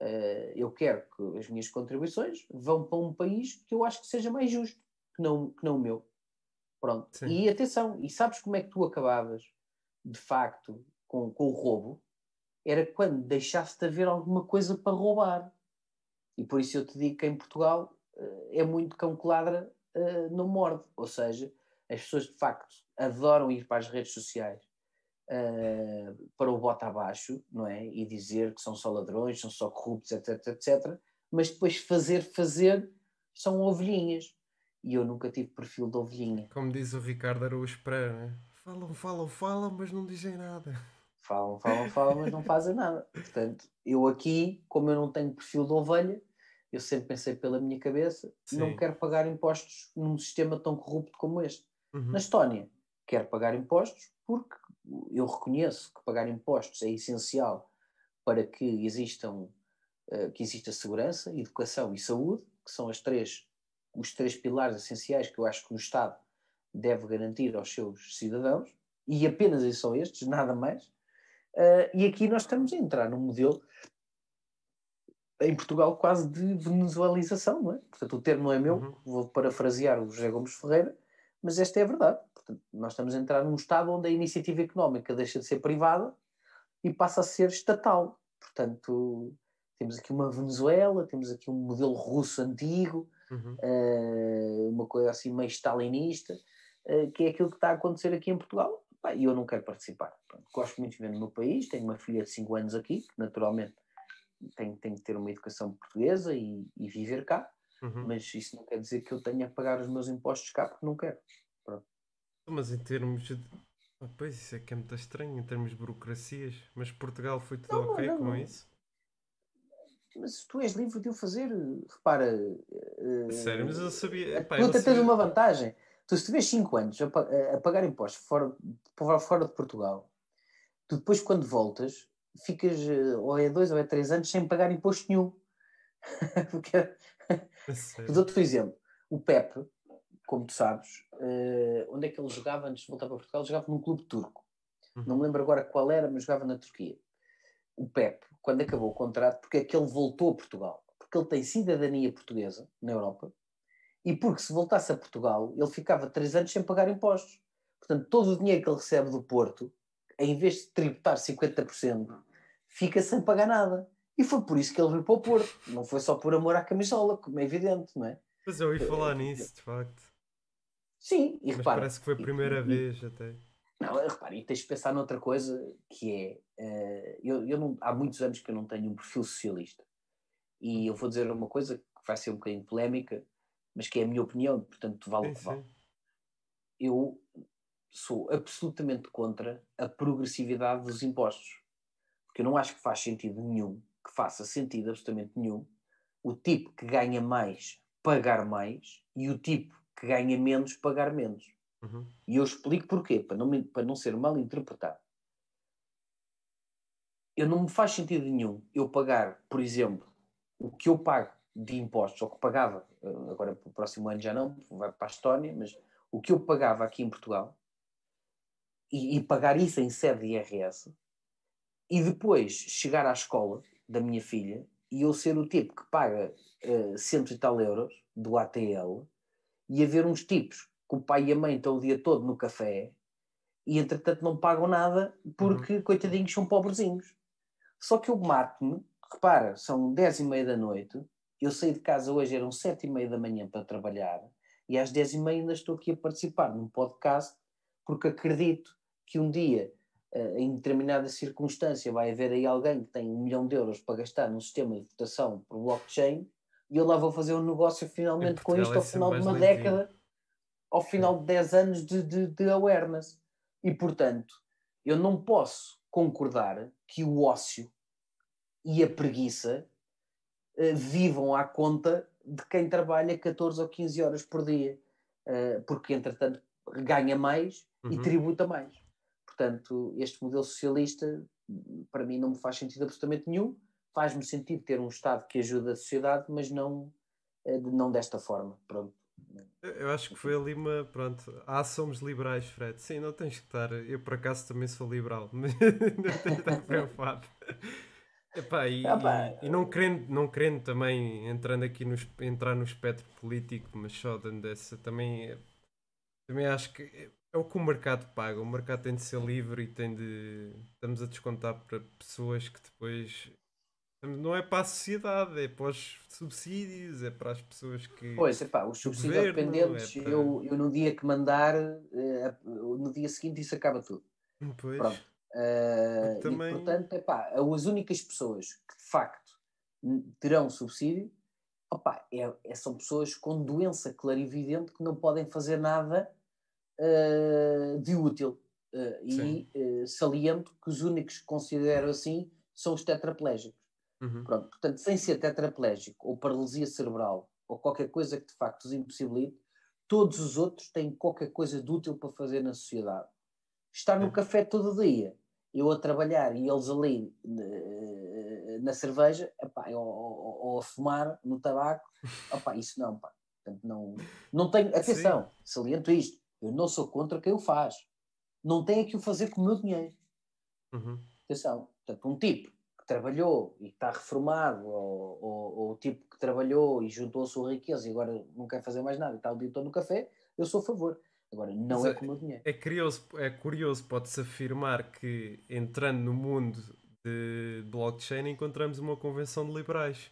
Eh, eu quero que as minhas contribuições vão para um país que eu acho que seja mais justo que não, que não o meu. Pronto. Sim. E atenção, e sabes como é que tu acabavas, de facto, com, com o roubo? Era quando deixasse de haver alguma coisa para roubar. E por isso eu te digo que em Portugal eh, é muito cão que ladra eh, não morde. Ou seja, as pessoas de facto adoram ir para as redes sociais eh, para o bota abaixo, não é? E dizer que são só ladrões, são só corruptos, etc, etc. Mas depois fazer, fazer, são ovelhinhas. E eu nunca tive perfil de ovelhinha. Como diz o Ricardo Araújo Pereira, né? falam, falam, falam, mas não dizem nada. Falam, falam, falam, mas não fazem nada. Portanto, eu aqui, como eu não tenho perfil de ovelha, eu sempre pensei pela minha cabeça, não Sim. quero pagar impostos num sistema tão corrupto como este. Uhum. Na Estónia, quero pagar impostos porque eu reconheço que pagar impostos é essencial para que existam eh, que exista segurança, educação e saúde, que são as três, os três pilares essenciais que eu acho que o Estado deve garantir aos seus cidadãos, e apenas e só estes, nada mais. Eh, e aqui nós estamos a entrar num modelo em Portugal quase de venezuelização, não é? Portanto, o termo não é meu, Uhum. vou parafrasear o José Gomes Ferreira, mas esta é a verdade. Portanto, nós estamos a entrar num Estado onde a iniciativa económica deixa de ser privada e passa a ser estatal. Portanto, temos aqui uma Venezuela, temos aqui um modelo russo antigo, Uhum. eh, uma coisa assim meio stalinista, eh, que é aquilo que está a acontecer aqui em Portugal. E eu não quero participar. Pronto, gosto muito de viver no meu país, tenho uma filha de 5 anos aqui, que naturalmente tem, tem que ter uma educação portuguesa e, e viver cá, Uhum. mas isso não quer dizer que eu tenha a pagar os meus impostos cá, porque não quero. Mas em termos de. Ah, pois isso é que é muito estranho, em termos de burocracias. Mas Portugal foi tudo Não, ok não, com não. isso? Mas tu és livre de o fazer, repara. eh, Sério, mas eu sabia. Epá, tu até tens uma vantagem. Tu, se tiveres 5 anos a, a pagar impostos fora, fora, fora de Portugal, tu depois, quando voltas, ficas eh, ou é 2 ou é 3 anos sem pagar imposto nenhum. Porque, Sério. Dou-te um exemplo. O Pepe, como tu sabes, eh, onde é que ele jogava antes de voltar para Portugal? Ele jogava num clube turco. Uhum. Não me lembro agora qual era, mas jogava na Turquia. O Pepe, quando acabou o contrato, porque é que ele voltou a Portugal? Porque ele tem cidadania portuguesa na Europa e porque se voltasse a Portugal, ele ficava três anos sem pagar impostos. Portanto, todo o dinheiro que ele recebe do Porto, em vez de tributar 50%, fica sem pagar nada. E foi por isso que ele veio para o Porto. Não foi só por amor à camisola, como é evidente, não é? Mas eu ouvi falar nisso, de facto. Sim, e Mas repara. parece que foi a primeira vez até. Não, repara, e tens de pensar noutra coisa que é. eh, eu, eu não, há muitos anos que eu não tenho um perfil socialista. E eu vou dizer uma coisa que vai ser um bocadinho polémica, mas que é a minha opinião, portanto vale o que vale. Eu sou absolutamente contra a progressividade dos impostos. Porque eu não acho que faz sentido nenhum, que faça sentido absolutamente nenhum, o tipo que ganha mais pagar mais e o tipo que ganha menos pagar menos. Uhum. E eu explico porquê, para não, me- para não ser mal interpretado. Eu não me faz sentido nenhum eu pagar, por exemplo, o que eu pago de impostos, ou que pagava, eh, agora para o próximo ano já não, vai para a Estónia, mas o que eu pagava aqui em Portugal, e, e pagar isso em sede de IRS, e depois chegar à escola da minha filha e eu ser o tipo que paga eh, cento e tal euros do ATL e haver uns tipos que o pai e a mãe estão o dia todo no café e entretanto não pagam nada porque, uhum. coitadinhos, são pobrezinhos. Só que eu mato-me, repara, são dez e meia da noite, eu saí de casa hoje, eram sete e meia da manhã para trabalhar, e às dez e meia ainda estou aqui a participar num podcast, porque acredito que um dia, em determinada circunstância, vai haver aí alguém que tem um milhão de euros para gastar num sistema de votação por blockchain, e eu lá vou fazer um negócio finalmente com isto ao final de uma década, ao final de 10 anos de, de, de awareness. E, portanto, eu não posso concordar que o ócio e a preguiça uh, vivam à conta de quem trabalha 14 ou 15 horas por dia, uh, porque, entretanto, ganha mais uhum. e tributa mais. Portanto, este modelo socialista, para mim, não me faz sentido absolutamente nenhum. Faz-me sentido ter um Estado que ajuda a sociedade, mas não, uh, não desta forma. Pronto. Eu acho que foi ali uma. Pronto. Ah, somos liberais, Fred. Sim, não tens que estar. Eu, por acaso, também sou liberal, mas não tens que estar preocupado. Epá, e, ah, e, e, não, querendo, não querendo também entrando aqui no, entrar no espectro político, mas só dando essa também, também acho que é o que o mercado paga. O mercado tem de ser livre e tem de. Estamos a descontar para pessoas que depois não é para a sociedade, é para os subsídios, é para as pessoas que. Pois, é pá, os subsídios dependentes, é para... eu, eu no dia que mandar, eh, no dia seguinte isso acaba tudo. Pois. Pronto. Uh, também... E, portanto, é pá, as únicas pessoas que de facto terão subsídio opa, é, é, são pessoas com doença clarividente que não podem fazer nada uh, de útil. Uh, e saliento que os únicos que considero assim são os tetraplégicos. Uhum. Pronto, portanto, sem ser tetraplégico ou paralisia cerebral ou qualquer coisa que de facto os impossibilite, todos os outros têm qualquer coisa de útil para fazer na sociedade. Estar no café todo dia, eu a trabalhar e eles ali eh, na cerveja, epá, ou, ou, ou, a fumar no tabaco, epá, isso não, pá. Portanto, não, não tenho, atenção, Sim. saliento isto, eu não sou contra quem o faz. Não tenho que o fazer com o meu dinheiro. Uhum. Atenção, portanto, um tipo que trabalhou e está reformado, ou, ou, ou, o tipo que trabalhou e juntou a sua riqueza e agora não quer fazer mais nada e está o dia todo no café, eu sou a favor. Agora, não Mas é, é com o meu dinheiro. É curioso, é curioso pode-se afirmar que entrando no mundo de blockchain encontramos uma convenção de liberais.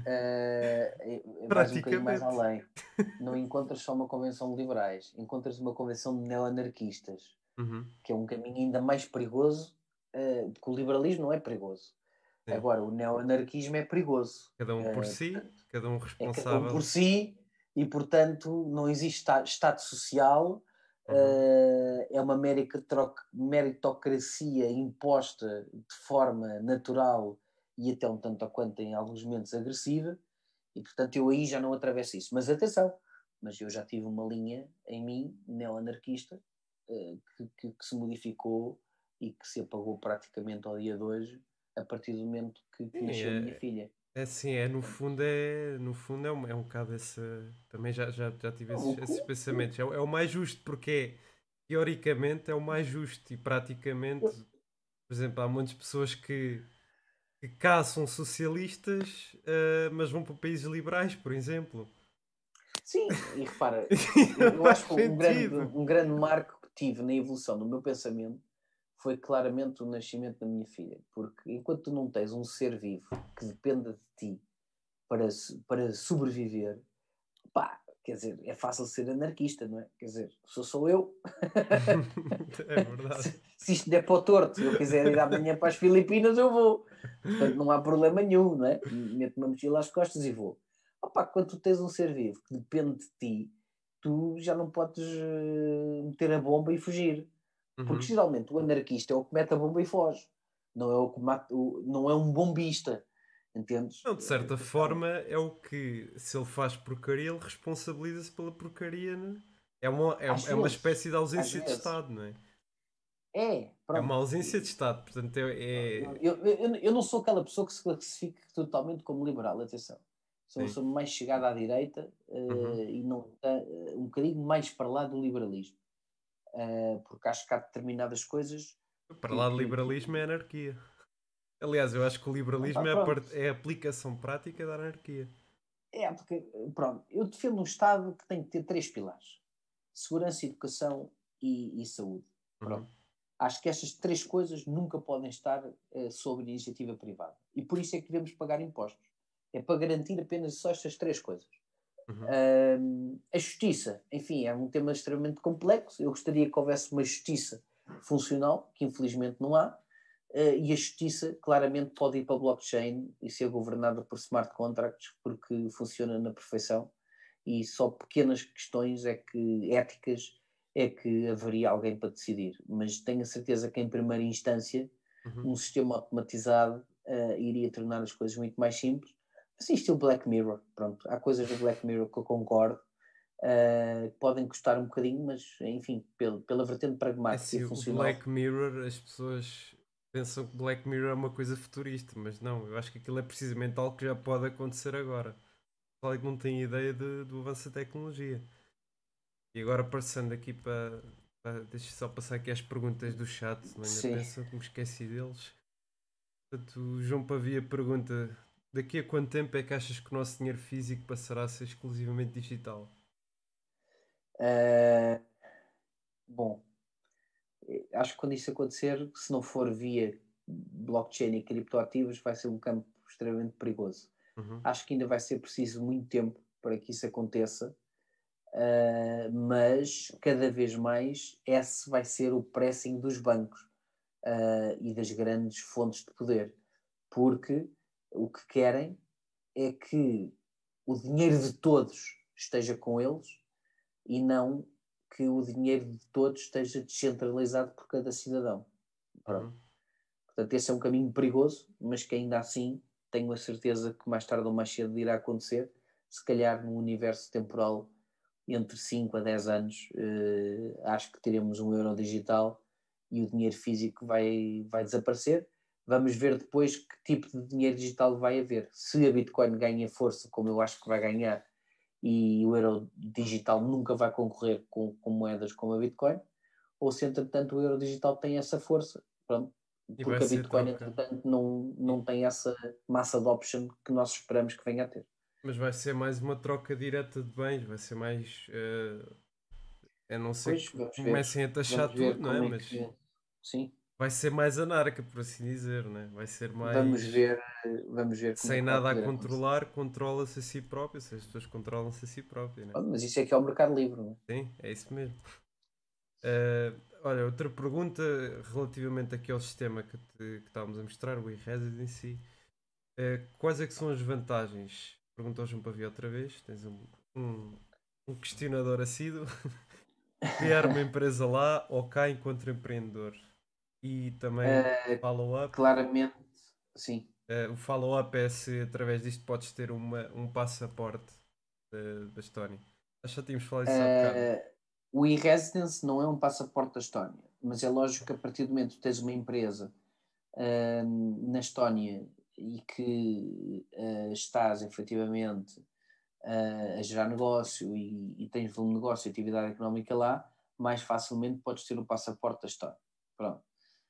Uh, Praticamente. Um mais além. Não encontras só uma convenção de liberais, encontras uma convenção de neoanarquistas, uhum. que é um caminho ainda mais perigoso uh, porque o liberalismo não é perigoso. Sim. Agora, o neoanarquismo é perigoso. Cada um por uh, si, cada um responsável. É cada um por si e, portanto, não existe Estado social. Uhum. Uh, é uma meritocracia imposta de forma natural e até um tanto a quanto em alguns momentos agressiva, e portanto eu aí já não atravesso isso. Mas atenção, mas eu já tive uma linha em mim, neoanarquista, uh, que, que, que, se modificou e que se apagou praticamente ao dia de hoje, a partir do momento que, que nasceu é, a minha filha. É assim, é, no fundo é, no fundo é um, é um bocado esse, também já, já, já tive esses, esses pensamentos, é, é, o mais justo porque é, teoricamente é o mais justo e praticamente, por exemplo, há muitas pessoas que, que caçam socialistas, uh, mas vão para países liberais, por exemplo. Sim, e repara, eu acho que um grande, um grande marco que tive na evolução do meu pensamento foi claramente o nascimento da minha filha. Porque enquanto tu não tens um ser vivo que dependa de ti para, para sobreviver, pá, quer dizer, é fácil ser anarquista, não é? Quer dizer, sou sou eu. é verdade. se, se isto der para o torto, se eu quiser ir amanhã para as Filipinas, eu vou. Portanto, não há problema nenhum, não é? Meto uma mochila às costas e vou. Opa, quando tu tens um ser vivo que depende de ti, tu já não podes eh, meter a bomba e fugir. Porque uhum. geralmente o anarquista é o que mete a bomba e foge. Não é, o que mata, não é um bombista. Entendes? Não, de certa forma é o que, se ele faz porcaria, ele responsabiliza-se pela porcaria. Né? É, uma, é, é uma espécie de ausência de Estado, não é? É, pronto. é uma ausência de Estado, portanto é. é... Eu, eu, eu, não sou aquela pessoa que se classifique totalmente como liberal, atenção. Sou, sou mais chegada à direita uh, uhum. e não, uh, um bocadinho mais para lá do liberalismo uh, porque acho que há determinadas coisas. Para lá do liberalismo é anarquia. Aliás, eu acho que o liberalismo ah, é, a, é, a, aplicação prática da anarquia. É, porque, pronto, eu defendo um Estado que tem que ter três pilares: segurança, educação e, e saúde. Pronto. Uhum. Acho que estas três coisas nunca podem estar uh, sob iniciativa privada. E por isso é que devemos pagar impostos. É para garantir apenas só estas três coisas. Uhum. Uh, a justiça, enfim, é um tema extremamente complexo. Eu gostaria que houvesse uma justiça funcional, que infelizmente não há, e a justiça claramente pode ir para a blockchain e ser governada por smart contracts, porque funciona na perfeição, e só pequenas questões é que éticas é que haveria alguém para decidir. Mas tenho a certeza que em primeira instância uhum. um sistema automatizado uh, iria tornar as coisas muito mais simples assim, estilo Black Mirror. Pronto, há coisas do Black Mirror que eu concordo. Uh, podem custar um bocadinho, mas enfim, pela, pela vertente pragmática é, e funcional. Black Mirror, as pessoas pensam que Black Mirror é uma coisa futurista, mas não, eu acho que aquilo é precisamente algo que já pode acontecer agora. Só que não tem ideia de, do avanço da tecnologia. E agora passando aqui para. para deixa só passar aqui as perguntas do chat, não ainda penso que me esqueci deles. Portanto, o João Pavia pergunta: Daqui a quanto tempo é que achas que o nosso dinheiro físico passará a ser exclusivamente digital? Uh, bom, acho que quando isso acontecer, se não for via blockchain e criptoativos, vai ser um campo extremamente perigoso. Uhum. Acho que ainda vai ser preciso muito tempo para que isso aconteça, uh, mas cada vez mais esse vai ser o pressing dos bancos uh, e das grandes fontes de poder, porque o que querem é que o dinheiro de todos esteja com eles e não que o dinheiro de todos esteja descentralizado por cada cidadão. Uhum. Portanto, esse é um caminho perigoso, mas que ainda assim tenho a certeza que mais tarde ou mais cedo irá acontecer. Se calhar no universo temporal entre 5 a 10 anos, eh, acho que teremos um euro digital e o dinheiro físico vai, vai desaparecer. Vamos ver depois que tipo de dinheiro digital vai haver. Se a Bitcoin ganha força, como eu acho que vai ganhar, e o euro digital nunca vai concorrer com, com moedas como a Bitcoin, ou se entretanto o euro digital tem essa força, pronto, porque a Bitcoin entretanto não, não tem essa massa adoption que nós esperamos que venha a ter. Mas vai ser mais uma troca direta de bens, vai ser mais. Uh, a não ser pois, que comecem a taxar tudo, não é? é Mas... Que... Sim vai ser mais anarca, por assim dizer, né? vai ser mais. Vamos ver, vamos ver. Sem nada a controlar, controla-se a si próprio, se as pessoas controlam-se a si próprio. Né? mas isso é que é o mercado livre, não é? Sim, é isso mesmo. Uh, olha, outra pergunta relativamente aqui ao sistema que, te, que estávamos a mostrar, o e-residency. Uh, quais é que são as vantagens? Perguntou João Pavia outra vez. Tens um, um, um questionador assíduo. Criar uma empresa lá ou cá enquanto empreendedor? E também uh, follow-up. Claramente, sim. Uh, o follow-up é se através disto podes ter uma, um passaporte da Estónia. Acho que já tínhamos falado isso há bocado. Uh, o e-residence não é um passaporte da Estónia, mas é lógico que a partir do momento que tens uma empresa na Estónia e que estás efetivamente a gerar negócio e, e tens volume de negócio e atividade económica lá, mais facilmente podes ter o passaporte da Estónia. Pronto.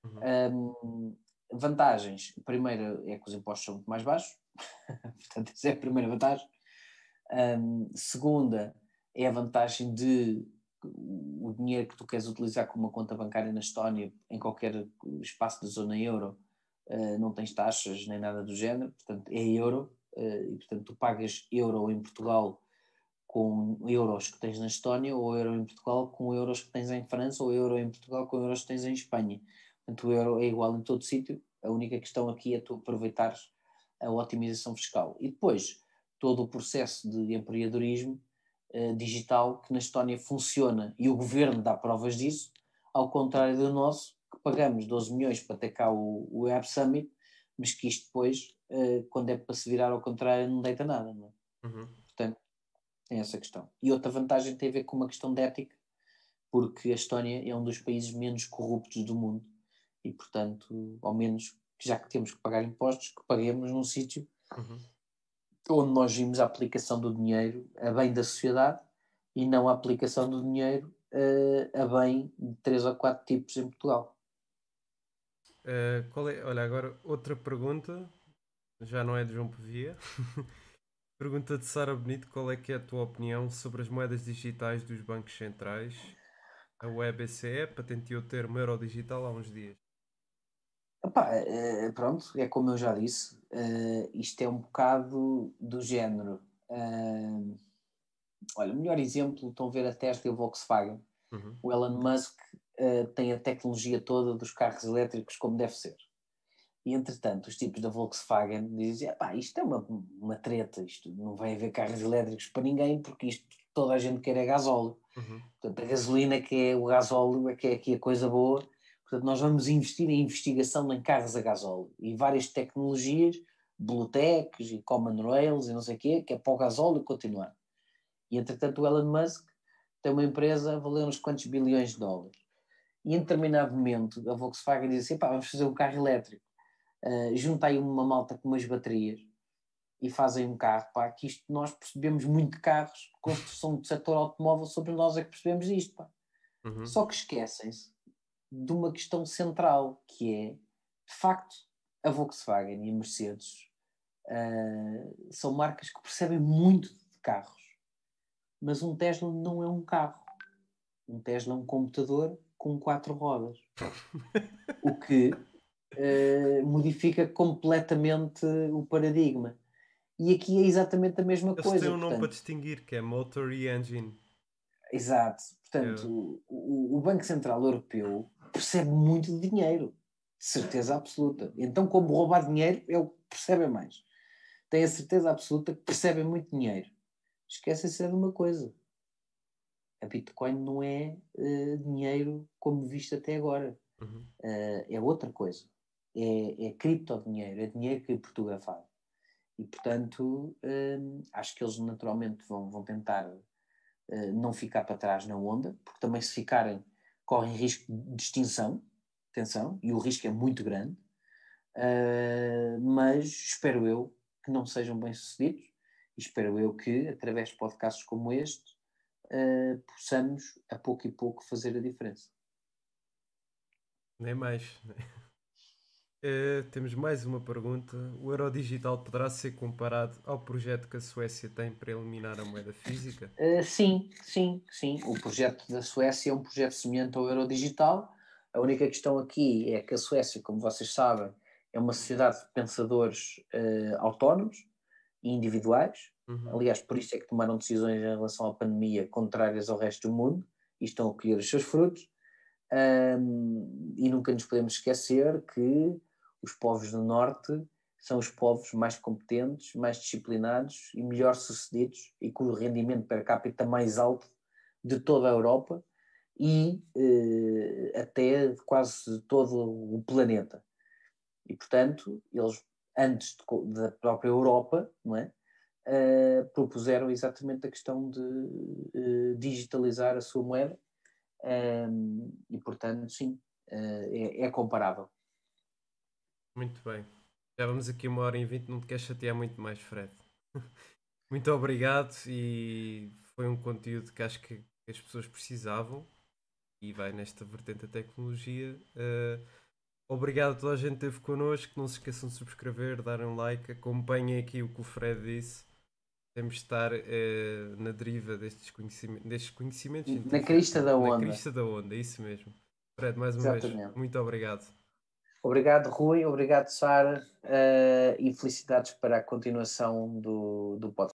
Uhum. Um, vantagens: a primeira é que os impostos são muito mais baixos, portanto, essa é a primeira vantagem. Um, segunda é a vantagem de o dinheiro que tu queres utilizar como uma conta bancária na Estónia, em qualquer espaço da zona euro, uh, não tens taxas nem nada do género, portanto é euro, uh, e portanto tu pagas euro em Portugal com euros que tens na Estónia, ou euro em Portugal com euros que tens em França, ou euro em Portugal com euros que tens em Espanha. Portanto, o euro é igual em todo sítio. A única questão aqui é tu aproveitares a otimização fiscal. E depois, todo o processo de empreendedorismo uh, digital que na Estónia funciona e o governo dá provas disso, ao contrário do nosso, que pagamos 12 milhões para ter cá o, o Web Summit, mas que isto depois, uh, quando é para se virar ao contrário, não deita nada. Não é? uhum. Portanto, tem essa questão. E outra vantagem tem a ver com uma questão de ética, porque a Estónia é um dos países menos corruptos do mundo e, portanto, ao menos, já que temos que pagar impostos, que paguemos num sítio uhum. onde nós vimos a aplicação do dinheiro a bem da sociedade e não a aplicação do dinheiro uh, a bem de três ou quatro tipos em Portugal. Uh, é, olha, agora outra pergunta, já não é de João Pevia. Pergunta de Sara Bonito: qual é que é a tua opinião sobre as moedas digitais dos bancos centrais? A WebCE patenteou o termo euro digital há uns dias. Epá, uh, pronto, é como eu já disse, uh, isto é um bocado do género. Uh, olha, o melhor exemplo, estão a ver a Tesla e o Volkswagen. Uhum. O Elon Musk tem a tecnologia toda dos carros elétricos como deve ser. E entretanto, os tipos da Volkswagen dizem: pá, isto é uma, uma treta, isto não vai haver carros elétricos para ninguém, porque isto toda a gente quer é gasóleo. Uhum. Portanto, a gasolina que é o gasóleo é que é aqui a coisa boa. Portanto, nós vamos investir em investigação em carros a gasóleo e várias tecnologias, Bluetechs e Common Rails e não sei o quê, que é para o gasóleo continuar. E entretanto, o Elon Musk tem uma empresa a valer uns quantos bilhões de dólares. E em determinado momento, a Volkswagen diz assim: pá, vamos fazer um carro elétrico uh, junta aí uma malta com umas baterias e fazem um carro, pá, que isto nós percebemos muito de carros, construção do setor automóvel, sobre nós é que percebemos isto, pá. Uhum. Só que esquecem-se de uma questão central, que é, de facto, a Volkswagen e a Mercedes uh, são marcas que percebem muito de carros, mas um Tesla não é um carro. Um Tesla é um computador com quatro rodas. o que uh, modifica completamente o paradigma. E aqui é exatamente a mesma Eles coisa. Eles têm um nome para distinguir, que é Motor e Engine. Exato. Portanto, é. o, o Banco Central Europeu percebe muito de dinheiro. Certeza absoluta. Então, como roubar dinheiro, ele percebe mais. Tem a certeza absoluta que percebe muito dinheiro. Esquecem-se de uma coisa. A Bitcoin não é uh, dinheiro como visto até agora. Uhum. Uh, é outra coisa é, é criptodinheiro, é dinheiro criptografado. E, portanto, hum, acho que eles naturalmente vão, vão tentar uh, não ficar para trás na onda, porque também se ficarem correm risco de extinção, atenção, e o risco é muito grande, uh, mas espero eu que não sejam bem-sucedidos e espero eu que, através de podcasts como este, uh, possamos, a pouco e pouco, fazer a diferença. Nem mais. Uh, temos mais uma pergunta. O euro digital poderá ser comparado ao projeto que a Suécia tem para eliminar a moeda física? Uh, sim, sim, sim. O projeto da Suécia é um projeto semelhante ao euro digital. A única questão aqui é que a Suécia, como vocês sabem, é uma sociedade de pensadores uh, autónomos e individuais. Uhum. Aliás, por isso é que tomaram decisões em relação à pandemia contrárias ao resto do mundo e estão a colher os seus frutos. Um, e nunca nos podemos esquecer que os povos do Norte são os povos mais competentes, mais disciplinados e melhor sucedidos e com o rendimento per capita mais alto de toda a Europa e eh, até quase todo o planeta. E, portanto, eles, antes de, da própria Europa, não é? Uh, propuseram exatamente a questão de uh, digitalizar a sua moeda um, e, portanto, sim, uh, é, é comparável. Muito bem. Já vamos aqui uma hora e vinte, não te queres chatear muito mais, Fred. muito obrigado e foi um conteúdo que acho que as pessoas precisavam e vai nesta vertente da tecnologia. Uh, obrigado a toda a gente que esteve connosco. Não se esqueçam de subscrever, darem um like, acompanhem aqui o que o Fred disse. Temos de estar uh, na deriva destes, conhecimentos, destes conhecimentos. Na crista da onda. Na crista da onda, isso mesmo. Fred, mais uma Exatamente. vez, muito obrigado. Obrigado, Rui. Obrigado, Sara. Uh, e felicidades para a continuação do, do podcast.